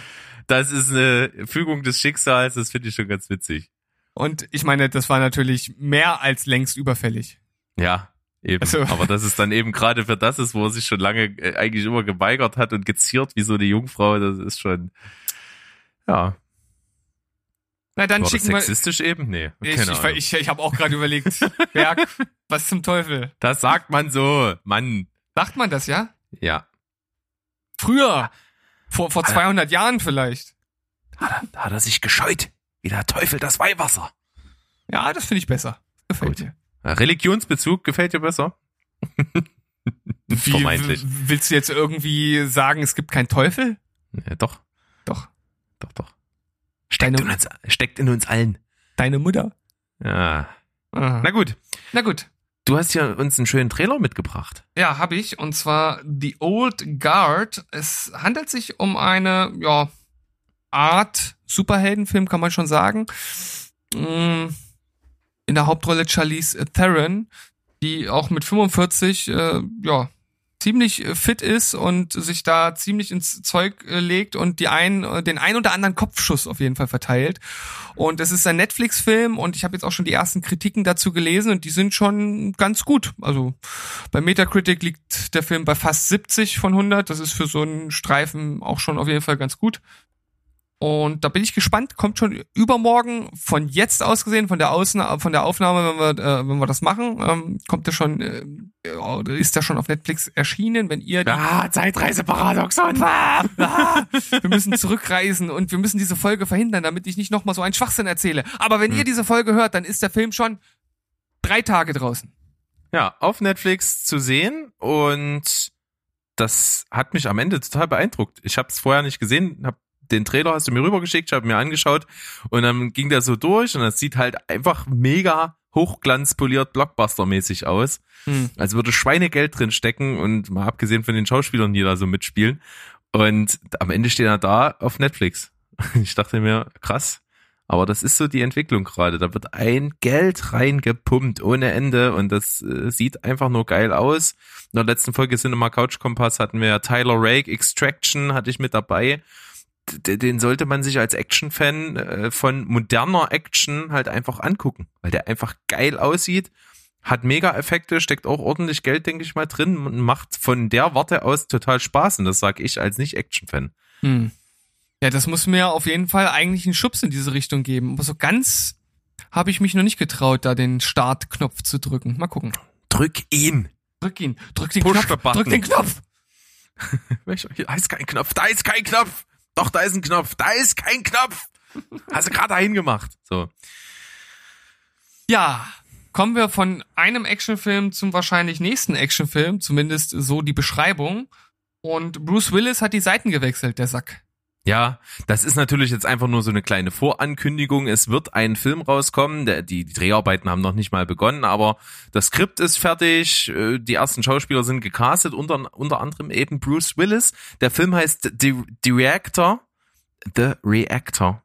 das ist eine Fügung des Schicksals, das finde ich schon ganz witzig. Und ich meine, das war natürlich mehr als längst überfällig. Ja, eben. Also. Aber dass es dann eben gerade für das ist, wo er sich schon lange äh, eigentlich immer geweigert hat und geziert wie so eine Jungfrau, das ist schon, ja. Na dann War schicken das sexistisch wir. eben? Nee. Ich, ich, ich, ich habe auch gerade überlegt, Berg, was zum Teufel? Das sagt man so, Mann. Sagt man das, ja? Ja. Früher. Vor, vor 200 Jahren vielleicht. Hat er, hat er sich gescheut. Wie der Teufel das Weihwasser. Ja, das finde ich besser. Gefällt dir. Religionsbezug gefällt dir besser? Wie, Vermeintlich. Willst du jetzt irgendwie sagen, es gibt keinen Teufel? Ja, doch. Doch. Doch, doch. Steckt, in uns, steckt in uns allen. Deine Mutter? Ja. Aha. Na gut. Na gut. Du hast ja uns einen schönen Trailer mitgebracht. Ja, habe ich. Und zwar The Old Guard. Es handelt sich um eine, ja, Art Superheldenfilm, kann man schon sagen. Mm, in der Hauptrolle Charlize Theron, die auch mit 45, äh, ja, ziemlich äh, fit ist und sich da ziemlich ins Zeug äh, legt und die ein, äh, den ein oder anderen Kopfschuss auf jeden Fall verteilt. Und es ist ein Netflix-Film und ich habe jetzt auch schon die ersten Kritiken dazu gelesen und die sind schon ganz gut. Also bei Metacritic liegt der Film bei fast 70 von 100. Das ist für so einen Streifen auch schon auf jeden Fall ganz gut. Und da bin ich gespannt, kommt schon übermorgen von jetzt aus gesehen, von der Außen, von der Aufnahme, wenn wir, äh, wenn wir das machen, ähm, kommt der schon, äh, ist der schon auf Netflix erschienen, wenn ihr Ah, Zeitreiseparadoxon! Ah, ah, wir müssen zurückreisen und wir müssen diese Folge verhindern, damit ich nicht nochmal so einen Schwachsinn erzähle. Aber wenn hm. ihr diese Folge hört, dann ist der Film schon drei Tage draußen. Ja, auf Netflix zu sehen und das hat mich am Ende total beeindruckt. Ich habe es vorher nicht gesehen, habe den Trailer hast du mir rübergeschickt, ich habe mir angeschaut und dann ging der so durch und das sieht halt einfach mega hochglanzpoliert Blockbuster-mäßig aus. Hm. Als würde Schweinegeld drin stecken und mal abgesehen von den Schauspielern, die da so mitspielen. Und am Ende steht er da auf Netflix. Ich dachte mir, krass. Aber das ist so die Entwicklung gerade. Da wird ein Geld reingepumpt ohne Ende und das äh, sieht einfach nur geil aus. In der letzten Folge Cinema Couch Kompass hatten wir Tyler Rake Extraction hatte ich mit dabei den sollte man sich als Action-Fan äh, von moderner Action halt einfach angucken, weil der einfach geil aussieht, hat Mega-Effekte, steckt auch ordentlich Geld, denke ich mal, drin und macht von der Warte aus total Spaß und das sage ich als Nicht-Action-Fan. Hm. Ja, das muss mir auf jeden Fall eigentlich einen Schubs in diese Richtung geben. Aber so ganz habe ich mich noch nicht getraut, da den Startknopf zu drücken. Mal gucken. Drück ihn. Drück ihn. Drück den Push Knopf. Drück den Knopf. da ist kein Knopf. Da ist kein Knopf. Doch, da ist ein Knopf. Da ist kein Knopf. Hast du gerade dahin gemacht. So. Ja, kommen wir von einem Actionfilm zum wahrscheinlich nächsten Actionfilm, zumindest so die Beschreibung. Und Bruce Willis hat die Seiten gewechselt, der Sack. Ja, das ist natürlich jetzt einfach nur so eine kleine Vorankündigung. Es wird ein Film rauskommen. Der, die, die Dreharbeiten haben noch nicht mal begonnen, aber das Skript ist fertig. Äh, die ersten Schauspieler sind gecastet, unter, unter anderem eben Bruce Willis. Der Film heißt The, The Reactor. The Reactor.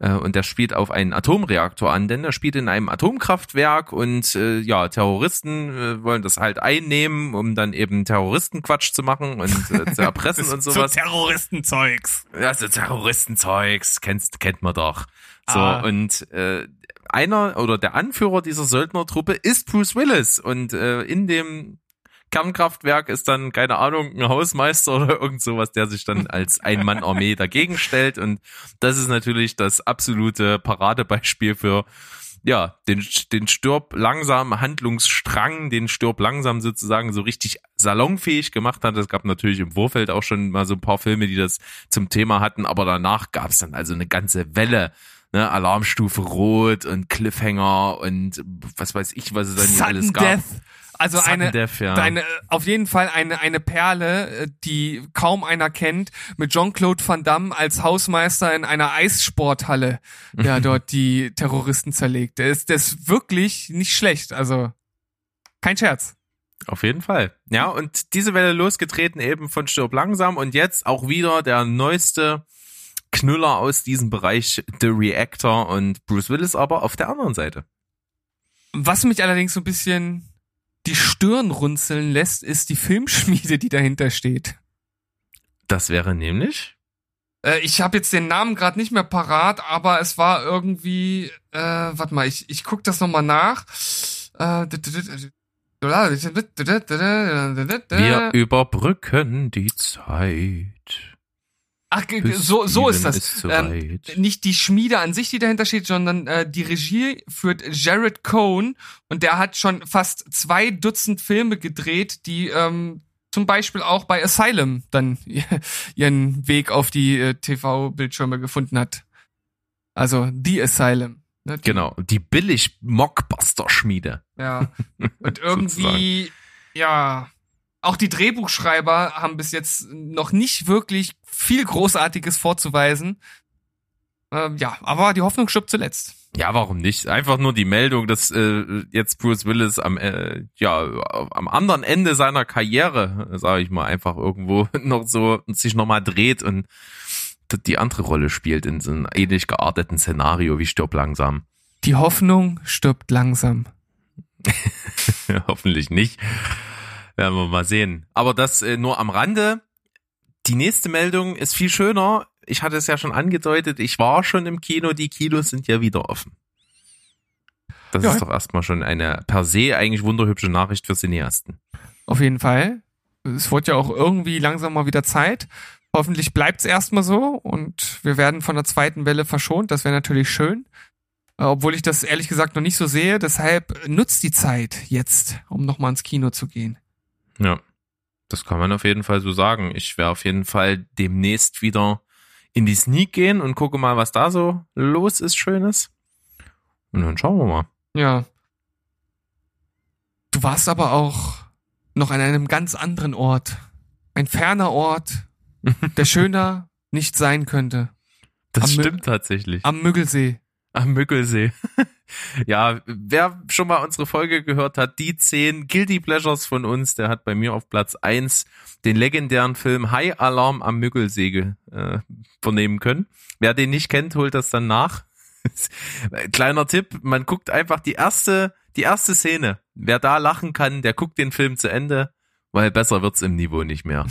Äh, und der spielt auf einen Atomreaktor an, denn er spielt in einem Atomkraftwerk und äh, ja, Terroristen äh, wollen das halt einnehmen, um dann eben Terroristenquatsch zu machen und äh, zu erpressen und sowas. So Terroristenzeugs. Ja, so Terroristenzeugs, kennst, kennt man doch. So, ah. und äh, einer oder der Anführer dieser Söldnertruppe ist Bruce Willis und äh, in dem Kernkraftwerk ist dann, keine Ahnung, ein Hausmeister oder irgend sowas, der sich dann als Ein-Mann-Armee dagegen stellt. Und das ist natürlich das absolute Paradebeispiel für ja, den, den Stirb langsam Handlungsstrang, den Stirb langsam sozusagen so richtig salonfähig gemacht hat. Es gab natürlich im Vorfeld auch schon mal so ein paar Filme, die das zum Thema hatten, aber danach gab es dann also eine ganze Welle ne, Alarmstufe Rot und Cliffhanger und was weiß ich, was es dann hier alles gab. Death. Also eine, Death, ja. eine, auf jeden Fall eine, eine Perle, äh, die kaum einer kennt, mit Jean-Claude Van Damme als Hausmeister in einer Eissporthalle, der dort die Terroristen zerlegt. Der ist, der ist wirklich nicht schlecht, also kein Scherz. Auf jeden Fall. Ja, und diese Welle losgetreten eben von Stirb langsam und jetzt auch wieder der neueste Knüller aus diesem Bereich, The Reactor und Bruce Willis aber auf der anderen Seite. Was mich allerdings so ein bisschen die Stirn runzeln lässt, ist die Filmschmiede, die dahinter steht. Das wäre nämlich Äh, ich habe jetzt den Namen gerade nicht mehr parat, aber es war irgendwie, äh, warte mal, ich, ich guck das nochmal nach. Äh, Wir überbrücken die Zeit. Ach, Bis so, so ist das. Ist ähm, nicht die Schmiede an sich, die dahinter steht, sondern äh, die Regie führt Jared Cohn und der hat schon fast zwei Dutzend Filme gedreht, die ähm, zum Beispiel auch bei Asylum dann ihren Weg auf die äh, TV-Bildschirme gefunden hat. Also The Asylum. Ne? Die- Genau, die billig Mockbuster-Schmiede. Ja. Und irgendwie, ja, auch die Drehbuchschreiber haben bis jetzt noch nicht wirklich viel Großartiges vorzuweisen. Ähm, ja, aber die Hoffnung stirbt zuletzt. Ja, warum nicht? Einfach nur die Meldung, dass äh, jetzt Bruce Willis am äh, ja am anderen Ende seiner Karriere, sage ich mal, einfach irgendwo noch so sich nochmal dreht und die andere Rolle spielt in so einem ähnlich gearteten Szenario wie Stirb langsam. Die Hoffnung stirbt langsam. Hoffentlich nicht. Werden wir mal sehen. Aber das äh, nur am Rande. Die nächste Meldung ist viel schöner. Ich hatte es ja schon angedeutet, ich war schon im Kino, die Kinos sind ja wieder offen. Das Ja. ist doch erstmal schon eine per se eigentlich wunderhübsche Nachricht für Cineasten. Auf jeden Fall. Es wird ja auch irgendwie langsam mal wieder Zeit. Hoffentlich bleibt's erstmal so und wir werden von der zweiten Welle verschont. Das wäre natürlich schön. Äh, Obwohl ich das ehrlich gesagt noch nicht so sehe. Deshalb nutzt die Zeit jetzt, um nochmal ins Kino zu gehen. Ja, das kann man auf jeden Fall so sagen. Ich werde auf jeden Fall demnächst wieder in die Sneak gehen und gucke mal, was da so los ist, Schönes. Und dann schauen wir mal. Ja. Du warst aber auch noch an einem ganz anderen Ort. Ein ferner Ort, der schöner nicht sein könnte. Das Am Mü- stimmt tatsächlich. Am Müggelsee. Am Mückelsee. ja, wer schon mal unsere Folge gehört hat, die zehn Guilty Pleasures von uns, der hat bei mir auf Platz eins den legendären Film High Alarm am Müggelsee ge- äh, vernehmen können. Wer den nicht kennt, holt das dann nach. Kleiner Tipp, man guckt einfach die erste, die erste Szene. Wer da lachen kann, der guckt den Film zu Ende, weil besser wird's im Niveau nicht mehr.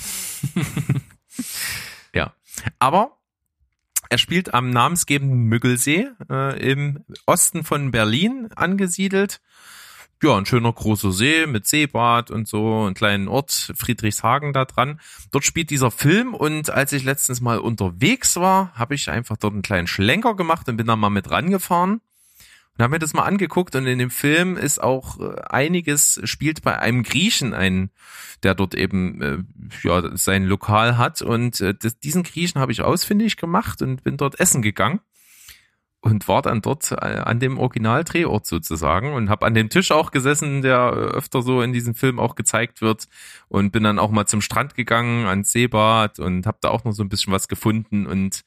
ja. Aber er spielt am namensgebenden Müggelsee äh, im Osten von Berlin angesiedelt. Ja, ein schöner großer See mit Seebad und so, einen kleinen Ort, Friedrichshagen da dran. Dort spielt dieser Film und als ich letztens mal unterwegs war, habe ich einfach dort einen kleinen Schlenker gemacht und bin da mal mit rangefahren und habe mir das mal angeguckt und in dem Film ist auch äh, einiges, spielt bei einem Griechen ein, der dort eben äh, ja sein Lokal hat. Und äh, das, diesen Griechen habe ich ausfindig gemacht und bin dort essen gegangen und war dann dort äh, an dem Originaldrehort sozusagen und habe an dem Tisch auch gesessen, der äh, öfter so in diesem Film auch gezeigt wird. Und bin dann auch mal zum Strand gegangen, ans Seebad und habe da auch noch so ein bisschen was gefunden. Und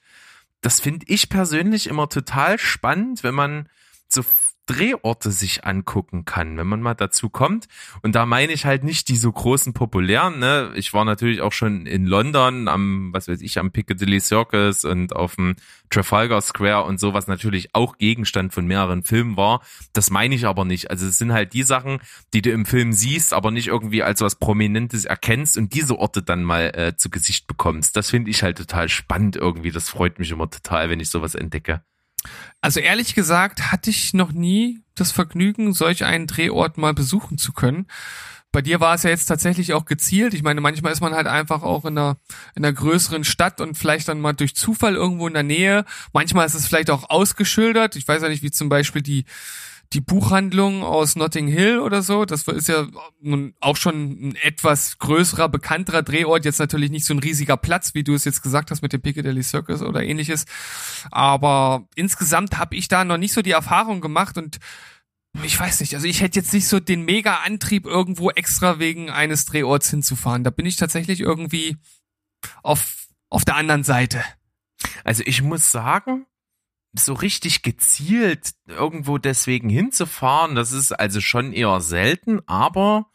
das finde ich persönlich immer total spannend, wenn man so Drehorte sich angucken kann, wenn man mal dazu kommt. Und da meine ich halt nicht die so großen populären. Ne? Ich war natürlich auch schon in London am, was weiß ich, am Piccadilly Circus und auf dem Trafalgar Square und so, was natürlich auch Gegenstand von mehreren Filmen war. Das meine ich aber nicht. Also es sind halt die Sachen, die du im Film siehst, aber nicht irgendwie als was Prominentes erkennst und diese Orte dann mal äh, zu Gesicht bekommst. Das finde ich halt total spannend irgendwie. Das freut mich immer total, wenn ich sowas entdecke. Also ehrlich gesagt hatte ich noch nie das Vergnügen, solch einen Drehort mal besuchen zu können. Bei dir war es ja jetzt tatsächlich auch gezielt. Ich meine, manchmal ist man halt einfach auch in einer, in einer größeren Stadt und vielleicht dann mal durch Zufall irgendwo in der Nähe. Manchmal ist es vielleicht auch ausgeschildert. Ich weiß ja nicht, wie zum Beispiel die, die Buchhandlung aus Notting Hill oder so. Das ist ja nun auch schon ein etwas größerer, bekannterer Drehort. Jetzt natürlich nicht so ein riesiger Platz, wie du es jetzt gesagt hast mit dem Piccadilly Circus oder ähnliches. Aber insgesamt habe ich da noch nicht so die Erfahrung gemacht und ich weiß nicht, also ich hätte jetzt nicht so den Mega-Antrieb, irgendwo extra wegen eines Drehorts hinzufahren. Da bin ich tatsächlich irgendwie auf, auf der anderen Seite. Also ich muss sagen, so richtig gezielt irgendwo deswegen hinzufahren, das ist also schon eher selten, aber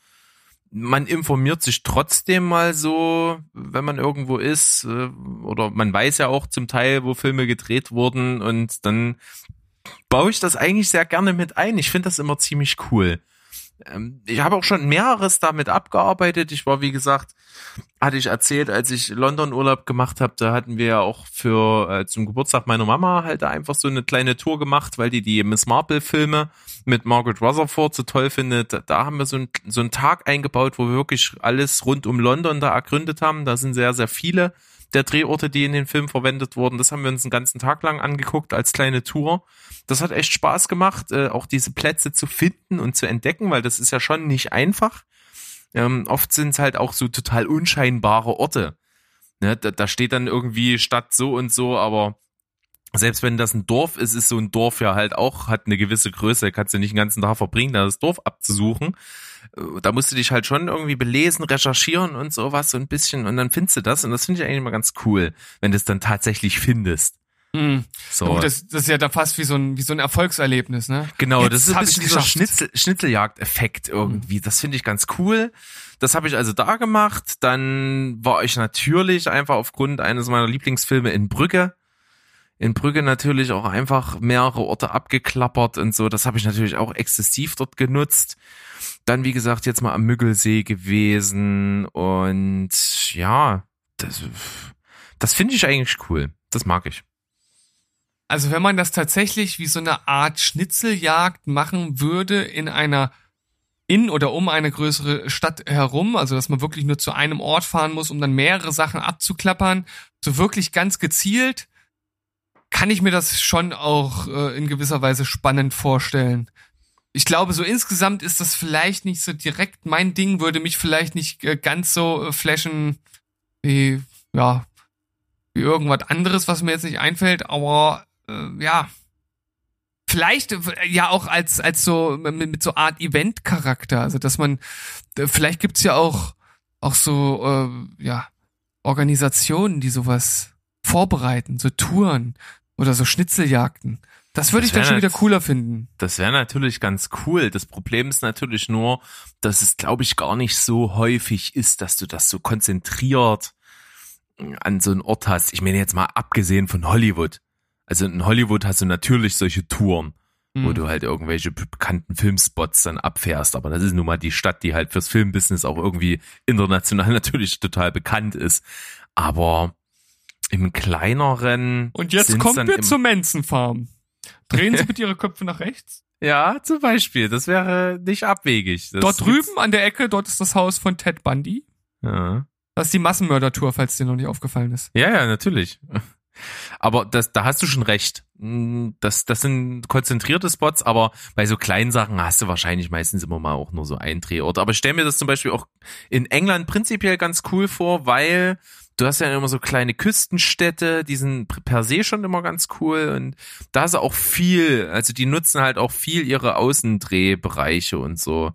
man informiert sich trotzdem mal so, wenn man irgendwo ist, äh, oder man weiß ja auch zum Teil, wo Filme gedreht wurden und dann baue ich das eigentlich sehr gerne mit ein. Ich finde das immer ziemlich cool. Ähm, ich habe auch schon mehreres damit abgearbeitet. Ich war, wie gesagt, hatte ich erzählt, als ich London Urlaub gemacht habe, da hatten wir ja auch für äh, zum Geburtstag meiner Mama halt einfach so eine kleine Tour gemacht, weil die die Miss Marple Filme mit Margaret Rutherford so toll findet. Da haben wir so, ein, so einen Tag eingebaut, wo wir wirklich alles rund um London da ergründet haben. Da sind sehr, sehr viele der Drehorte, die in den Film verwendet wurden. Das haben wir uns einen ganzen Tag lang angeguckt als kleine Tour. Das hat echt Spaß gemacht, äh, auch diese Plätze zu finden und zu entdecken, weil das ist ja schon nicht einfach. Ähm, oft sind es halt auch so total unscheinbare Orte. Ne, da, da steht dann irgendwie Stadt so und so, aber selbst wenn das ein Dorf ist, ist so ein Dorf ja halt auch, hat eine gewisse Größe, kannst du nicht den ganzen Tag verbringen, da das Dorf abzusuchen. Äh, da musst du dich halt schon irgendwie belesen, recherchieren und sowas so ein bisschen und dann findest du das und das finde ich eigentlich immer ganz cool, wenn du es dann tatsächlich findest. Mhm. So. Gut, das, das ist ja da fast wie so ein, wie so ein Erfolgserlebnis, ne? Genau, Jetzt das ist ein bisschen dieser Schnitzel, Schnitzeljagd-Effekt irgendwie. Mhm. Das finde ich ganz cool. Das habe ich also da gemacht. Dann war ich natürlich einfach aufgrund eines meiner Lieblingsfilme in Brügge in Brügge natürlich auch einfach mehrere Orte abgeklappert und so. Das habe ich natürlich auch exzessiv dort genutzt. Dann, wie gesagt, jetzt mal am Müggelsee gewesen und ja, das, das finde ich eigentlich cool. Das mag ich. Also wenn man das tatsächlich wie so eine Art Schnitzeljagd machen würde in einer in oder um eine größere Stadt herum, also dass man wirklich nur zu einem Ort fahren muss, um dann mehrere Sachen abzuklappern, so wirklich ganz gezielt, kann ich mir das schon auch äh, in gewisser Weise spannend vorstellen. Ich glaube, so insgesamt ist das vielleicht nicht so direkt mein Ding, würde mich vielleicht nicht äh, ganz so äh, flashen wie, ja, wie irgendwas anderes, was mir jetzt nicht einfällt, aber äh, ja, vielleicht äh, ja auch als als so mit, mit so Art Event Charakter, also dass man vielleicht gibt's ja auch auch so äh, ja Organisationen, die sowas vorbereiten, so Touren oder so Schnitzeljagden. Das würde ich dann schon wieder cooler finden. Das wäre natürlich ganz cool. Das Problem ist natürlich nur, dass es, glaube ich, gar nicht so häufig ist, dass du das so konzentriert an so einen Ort hast. Ich meine jetzt mal abgesehen von Hollywood. Also in Hollywood hast du natürlich solche Touren, mhm. wo du halt irgendwelche bekannten Filmspots dann abfährst. Aber das ist nun mal die Stadt, die halt fürs Filmbusiness auch irgendwie international natürlich total bekannt ist. Aber im kleineren. Und jetzt kommen wir zur Manson Farm. Drehen Sie bitte Ihre Köpfe nach rechts. Ja, zum Beispiel. Das wäre nicht abwegig. Das dort drüben an der Ecke, dort ist das Haus von Ted Bundy. Ja. Das ist die Massenmördertour, falls dir noch nicht aufgefallen ist. Ja, ja, natürlich. Aber das, da hast du schon recht. Das, das sind konzentrierte Spots, aber bei so kleinen Sachen hast du wahrscheinlich meistens immer mal auch nur so einen Drehort. Aber ich stelle mir das zum Beispiel auch in England prinzipiell ganz cool vor, weil du hast ja immer so kleine Küstenstädte, die sind per se schon immer ganz cool und da ist auch viel, also die nutzen halt auch viel ihre Außendrehbereiche und so.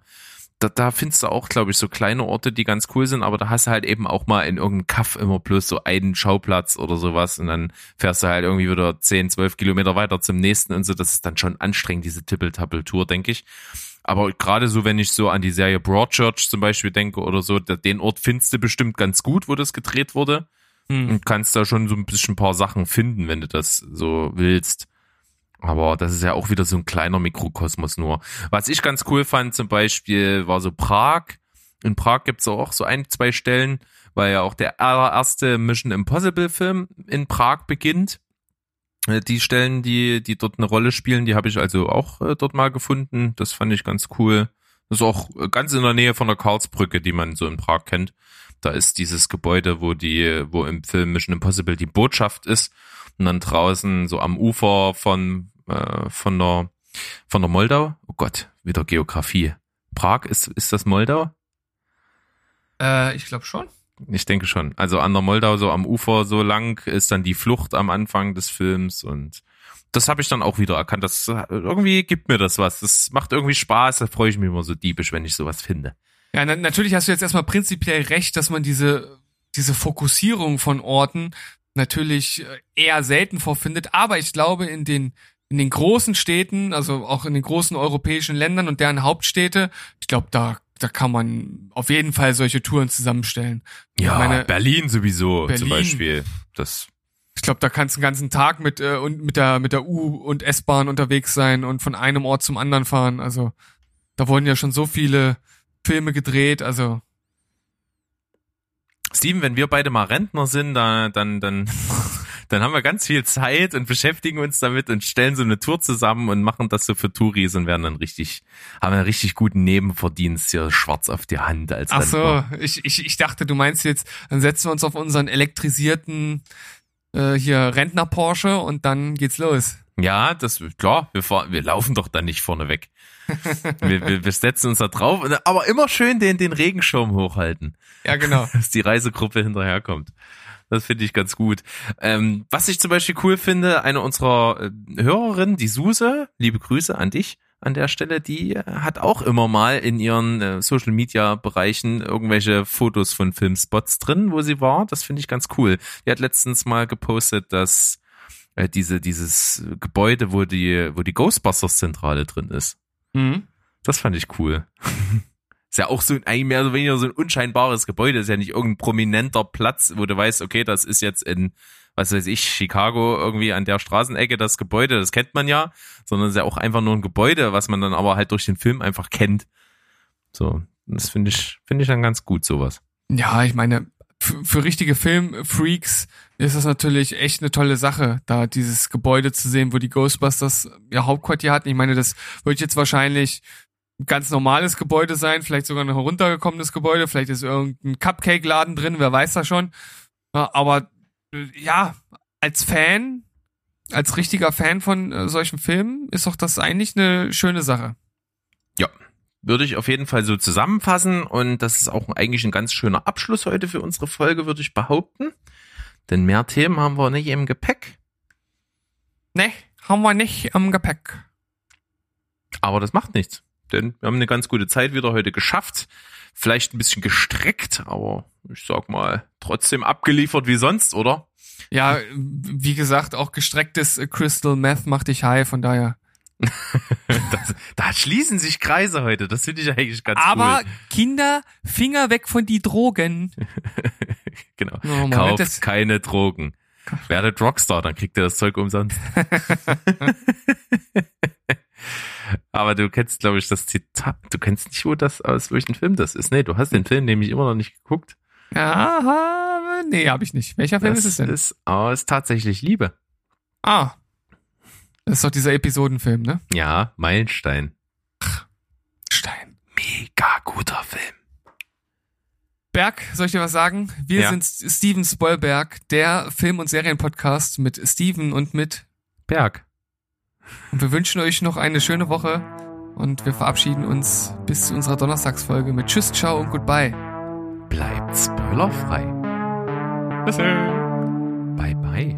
Da, da findest du auch, glaube ich, so kleine Orte, die ganz cool sind, aber da hast du halt eben auch mal in irgendeinem Kaff immer bloß so einen Schauplatz oder sowas und dann fährst du halt irgendwie wieder 10, 12 Kilometer weiter zum nächsten und so. Das ist dann schon anstrengend, diese Tippeltappel-Tour, denke ich. Aber gerade so, wenn ich so an die Serie Broadchurch zum Beispiel denke oder so, den Ort findest du bestimmt ganz gut, wo das gedreht wurde. Hm. Und kannst da schon so ein bisschen ein paar Sachen finden, wenn du das so willst. Aber das ist ja auch wieder so ein kleiner Mikrokosmos nur. Was ich ganz cool fand zum Beispiel war so Prag. In Prag gibt's auch so ein, zwei Stellen, weil ja auch der allererste Mission Impossible Film in Prag beginnt. Äh, die Stellen, die, die dort eine Rolle spielen, die habe ich also auch äh, dort mal gefunden. Das fand ich ganz cool. Das ist auch äh, ganz in der Nähe von der Karlsbrücke, die man so in Prag kennt. Da ist dieses Gebäude, wo die, wo im Film Mission Impossible die Botschaft ist. Und dann draußen so am Ufer von, äh, von der von der Moldau. Oh Gott, wieder Geografie. Prag, ist, ist das Moldau? Äh, ich glaube schon. Ich denke schon. Also an der Moldau so am Ufer so lang ist dann die Flucht am Anfang des Films und das habe ich dann auch wieder erkannt. Das irgendwie gibt mir das was. Das macht irgendwie Spaß. Da freue ich mich immer so diebisch, wenn ich sowas finde. Ja, na, natürlich hast du jetzt erstmal prinzipiell recht, dass man diese diese Fokussierung von Orten natürlich äh, eher selten vorfindet. Aber ich glaube in den in den großen Städten, also auch in den großen europäischen Ländern und deren Hauptstädte, ich glaube, da da kann man auf jeden Fall solche Touren zusammenstellen. Ja, meine, Berlin sowieso Berlin. zum Beispiel. Das Ich glaube, da kannst du den ganzen Tag mit äh, und mit der mit der U und S-Bahn unterwegs sein und von einem Ort zum anderen fahren. Also da wurden ja schon so viele Filme gedreht. Also Steven, wenn wir beide mal Rentner sind, da, dann, dann, dann haben wir ganz viel Zeit und beschäftigen uns damit und stellen so eine Tour zusammen und machen das so für Touris und werden dann richtig, haben einen richtig guten Nebenverdienst hier schwarz auf die Hand als ach so, ich, ich ich dachte, du meinst jetzt, dann setzen wir uns auf unseren elektrisierten äh, hier Rentner Porsche und dann geht's los. Ja, das, klar, wir fahren, wir laufen doch dann nicht vorne weg. wir, wir, wir setzen uns da drauf, und- aber immer schön den, den Regenschirm hochhalten. Ja, genau. dass die Reisegruppe hinterherkommt. Das finde ich ganz gut. Ähm, was ich zum Beispiel cool finde, eine unserer äh, Hörerinnen, die Suse, liebe Grüße an dich an der Stelle, die äh, hat auch immer mal in ihren äh, Social Media Bereichen irgendwelche Fotos von Filmspots drin, wo sie war. Das finde ich ganz cool. Die hat letztens mal gepostet, dass äh, diese dieses Gebäude, wo die wo die Ghostbusters Zentrale drin ist. Mhm. Das fand ich cool. Ist ja auch so ein- eigentlich mehr oder weniger so ein unscheinbares Gebäude. Ist ja nicht irgendein prominenter Platz, wo du weißt, okay, das ist jetzt in, was weiß ich, Chicago irgendwie an der Straßenecke das Gebäude, das kennt man ja, sondern es ist ja auch einfach nur ein Gebäude, was man dann aber halt durch den Film einfach kennt. So, das finde ich, finde ich dann ganz gut, sowas. Ja, ich meine, für, richtige Filmfreaks ist das natürlich echt eine tolle Sache, da dieses Gebäude zu sehen, wo die Ghostbusters ihr Hauptquartier hatten. Ich meine, das wird jetzt wahrscheinlich ein ganz normales Gebäude sein, vielleicht sogar ein heruntergekommenes Gebäude, vielleicht ist irgendein Cupcake-Laden drin, wer weiß das schon. Ja, aber äh, ja, als Fan, als richtiger Fan von äh, solchen Filmen, ist doch das eigentlich eine schöne Sache. Würde ich auf jeden Fall so zusammenfassen und das ist auch eigentlich ein ganz schöner Abschluss heute für unsere Folge, würde ich behaupten. Denn mehr Themen haben wir nicht im Gepäck. Ne, haben wir nicht am Gepäck. Aber das macht nichts. Denn wir haben eine ganz gute Zeit wieder heute geschafft. Vielleicht ein bisschen gestreckt, aber ich sag mal, trotzdem abgeliefert wie sonst, oder? Ja, wie gesagt, auch gestrecktes äh, Crystal Meth macht dich high, von daher. Das, da schließen sich Kreise heute. Das finde ich eigentlich ganz Aber cool. Kinder, Finger weg von die Drogen. Genau. Oh, Kauft keine Drogen. Werdet Rockstar, dann kriegt ihr das Zeug umsonst. Aber du kennst, glaube ich, das Zitat. Du kennst nicht, wo das aus welchem Film das ist. Nee, du hast den Film nämlich immer noch nicht geguckt. Aha, nee, habe ich nicht. Welcher Film das ist es denn? ist aus tatsächlich Liebe. ah, das ist doch dieser Episodenfilm, ne? Ja, Meilenstein. Stein. Mega guter Film. Berg, soll ich dir was sagen? Wir Ja. sind Steven Spoilberg, der Film- und Serienpodcast mit Steven und mit. Berg. Und wir wünschen euch noch eine schöne Woche und wir verabschieden uns bis zu unserer Donnerstagsfolge mit Tschüss, Ciao und Goodbye. Bleibt spoilerfrei. Bis dann. Bye bye.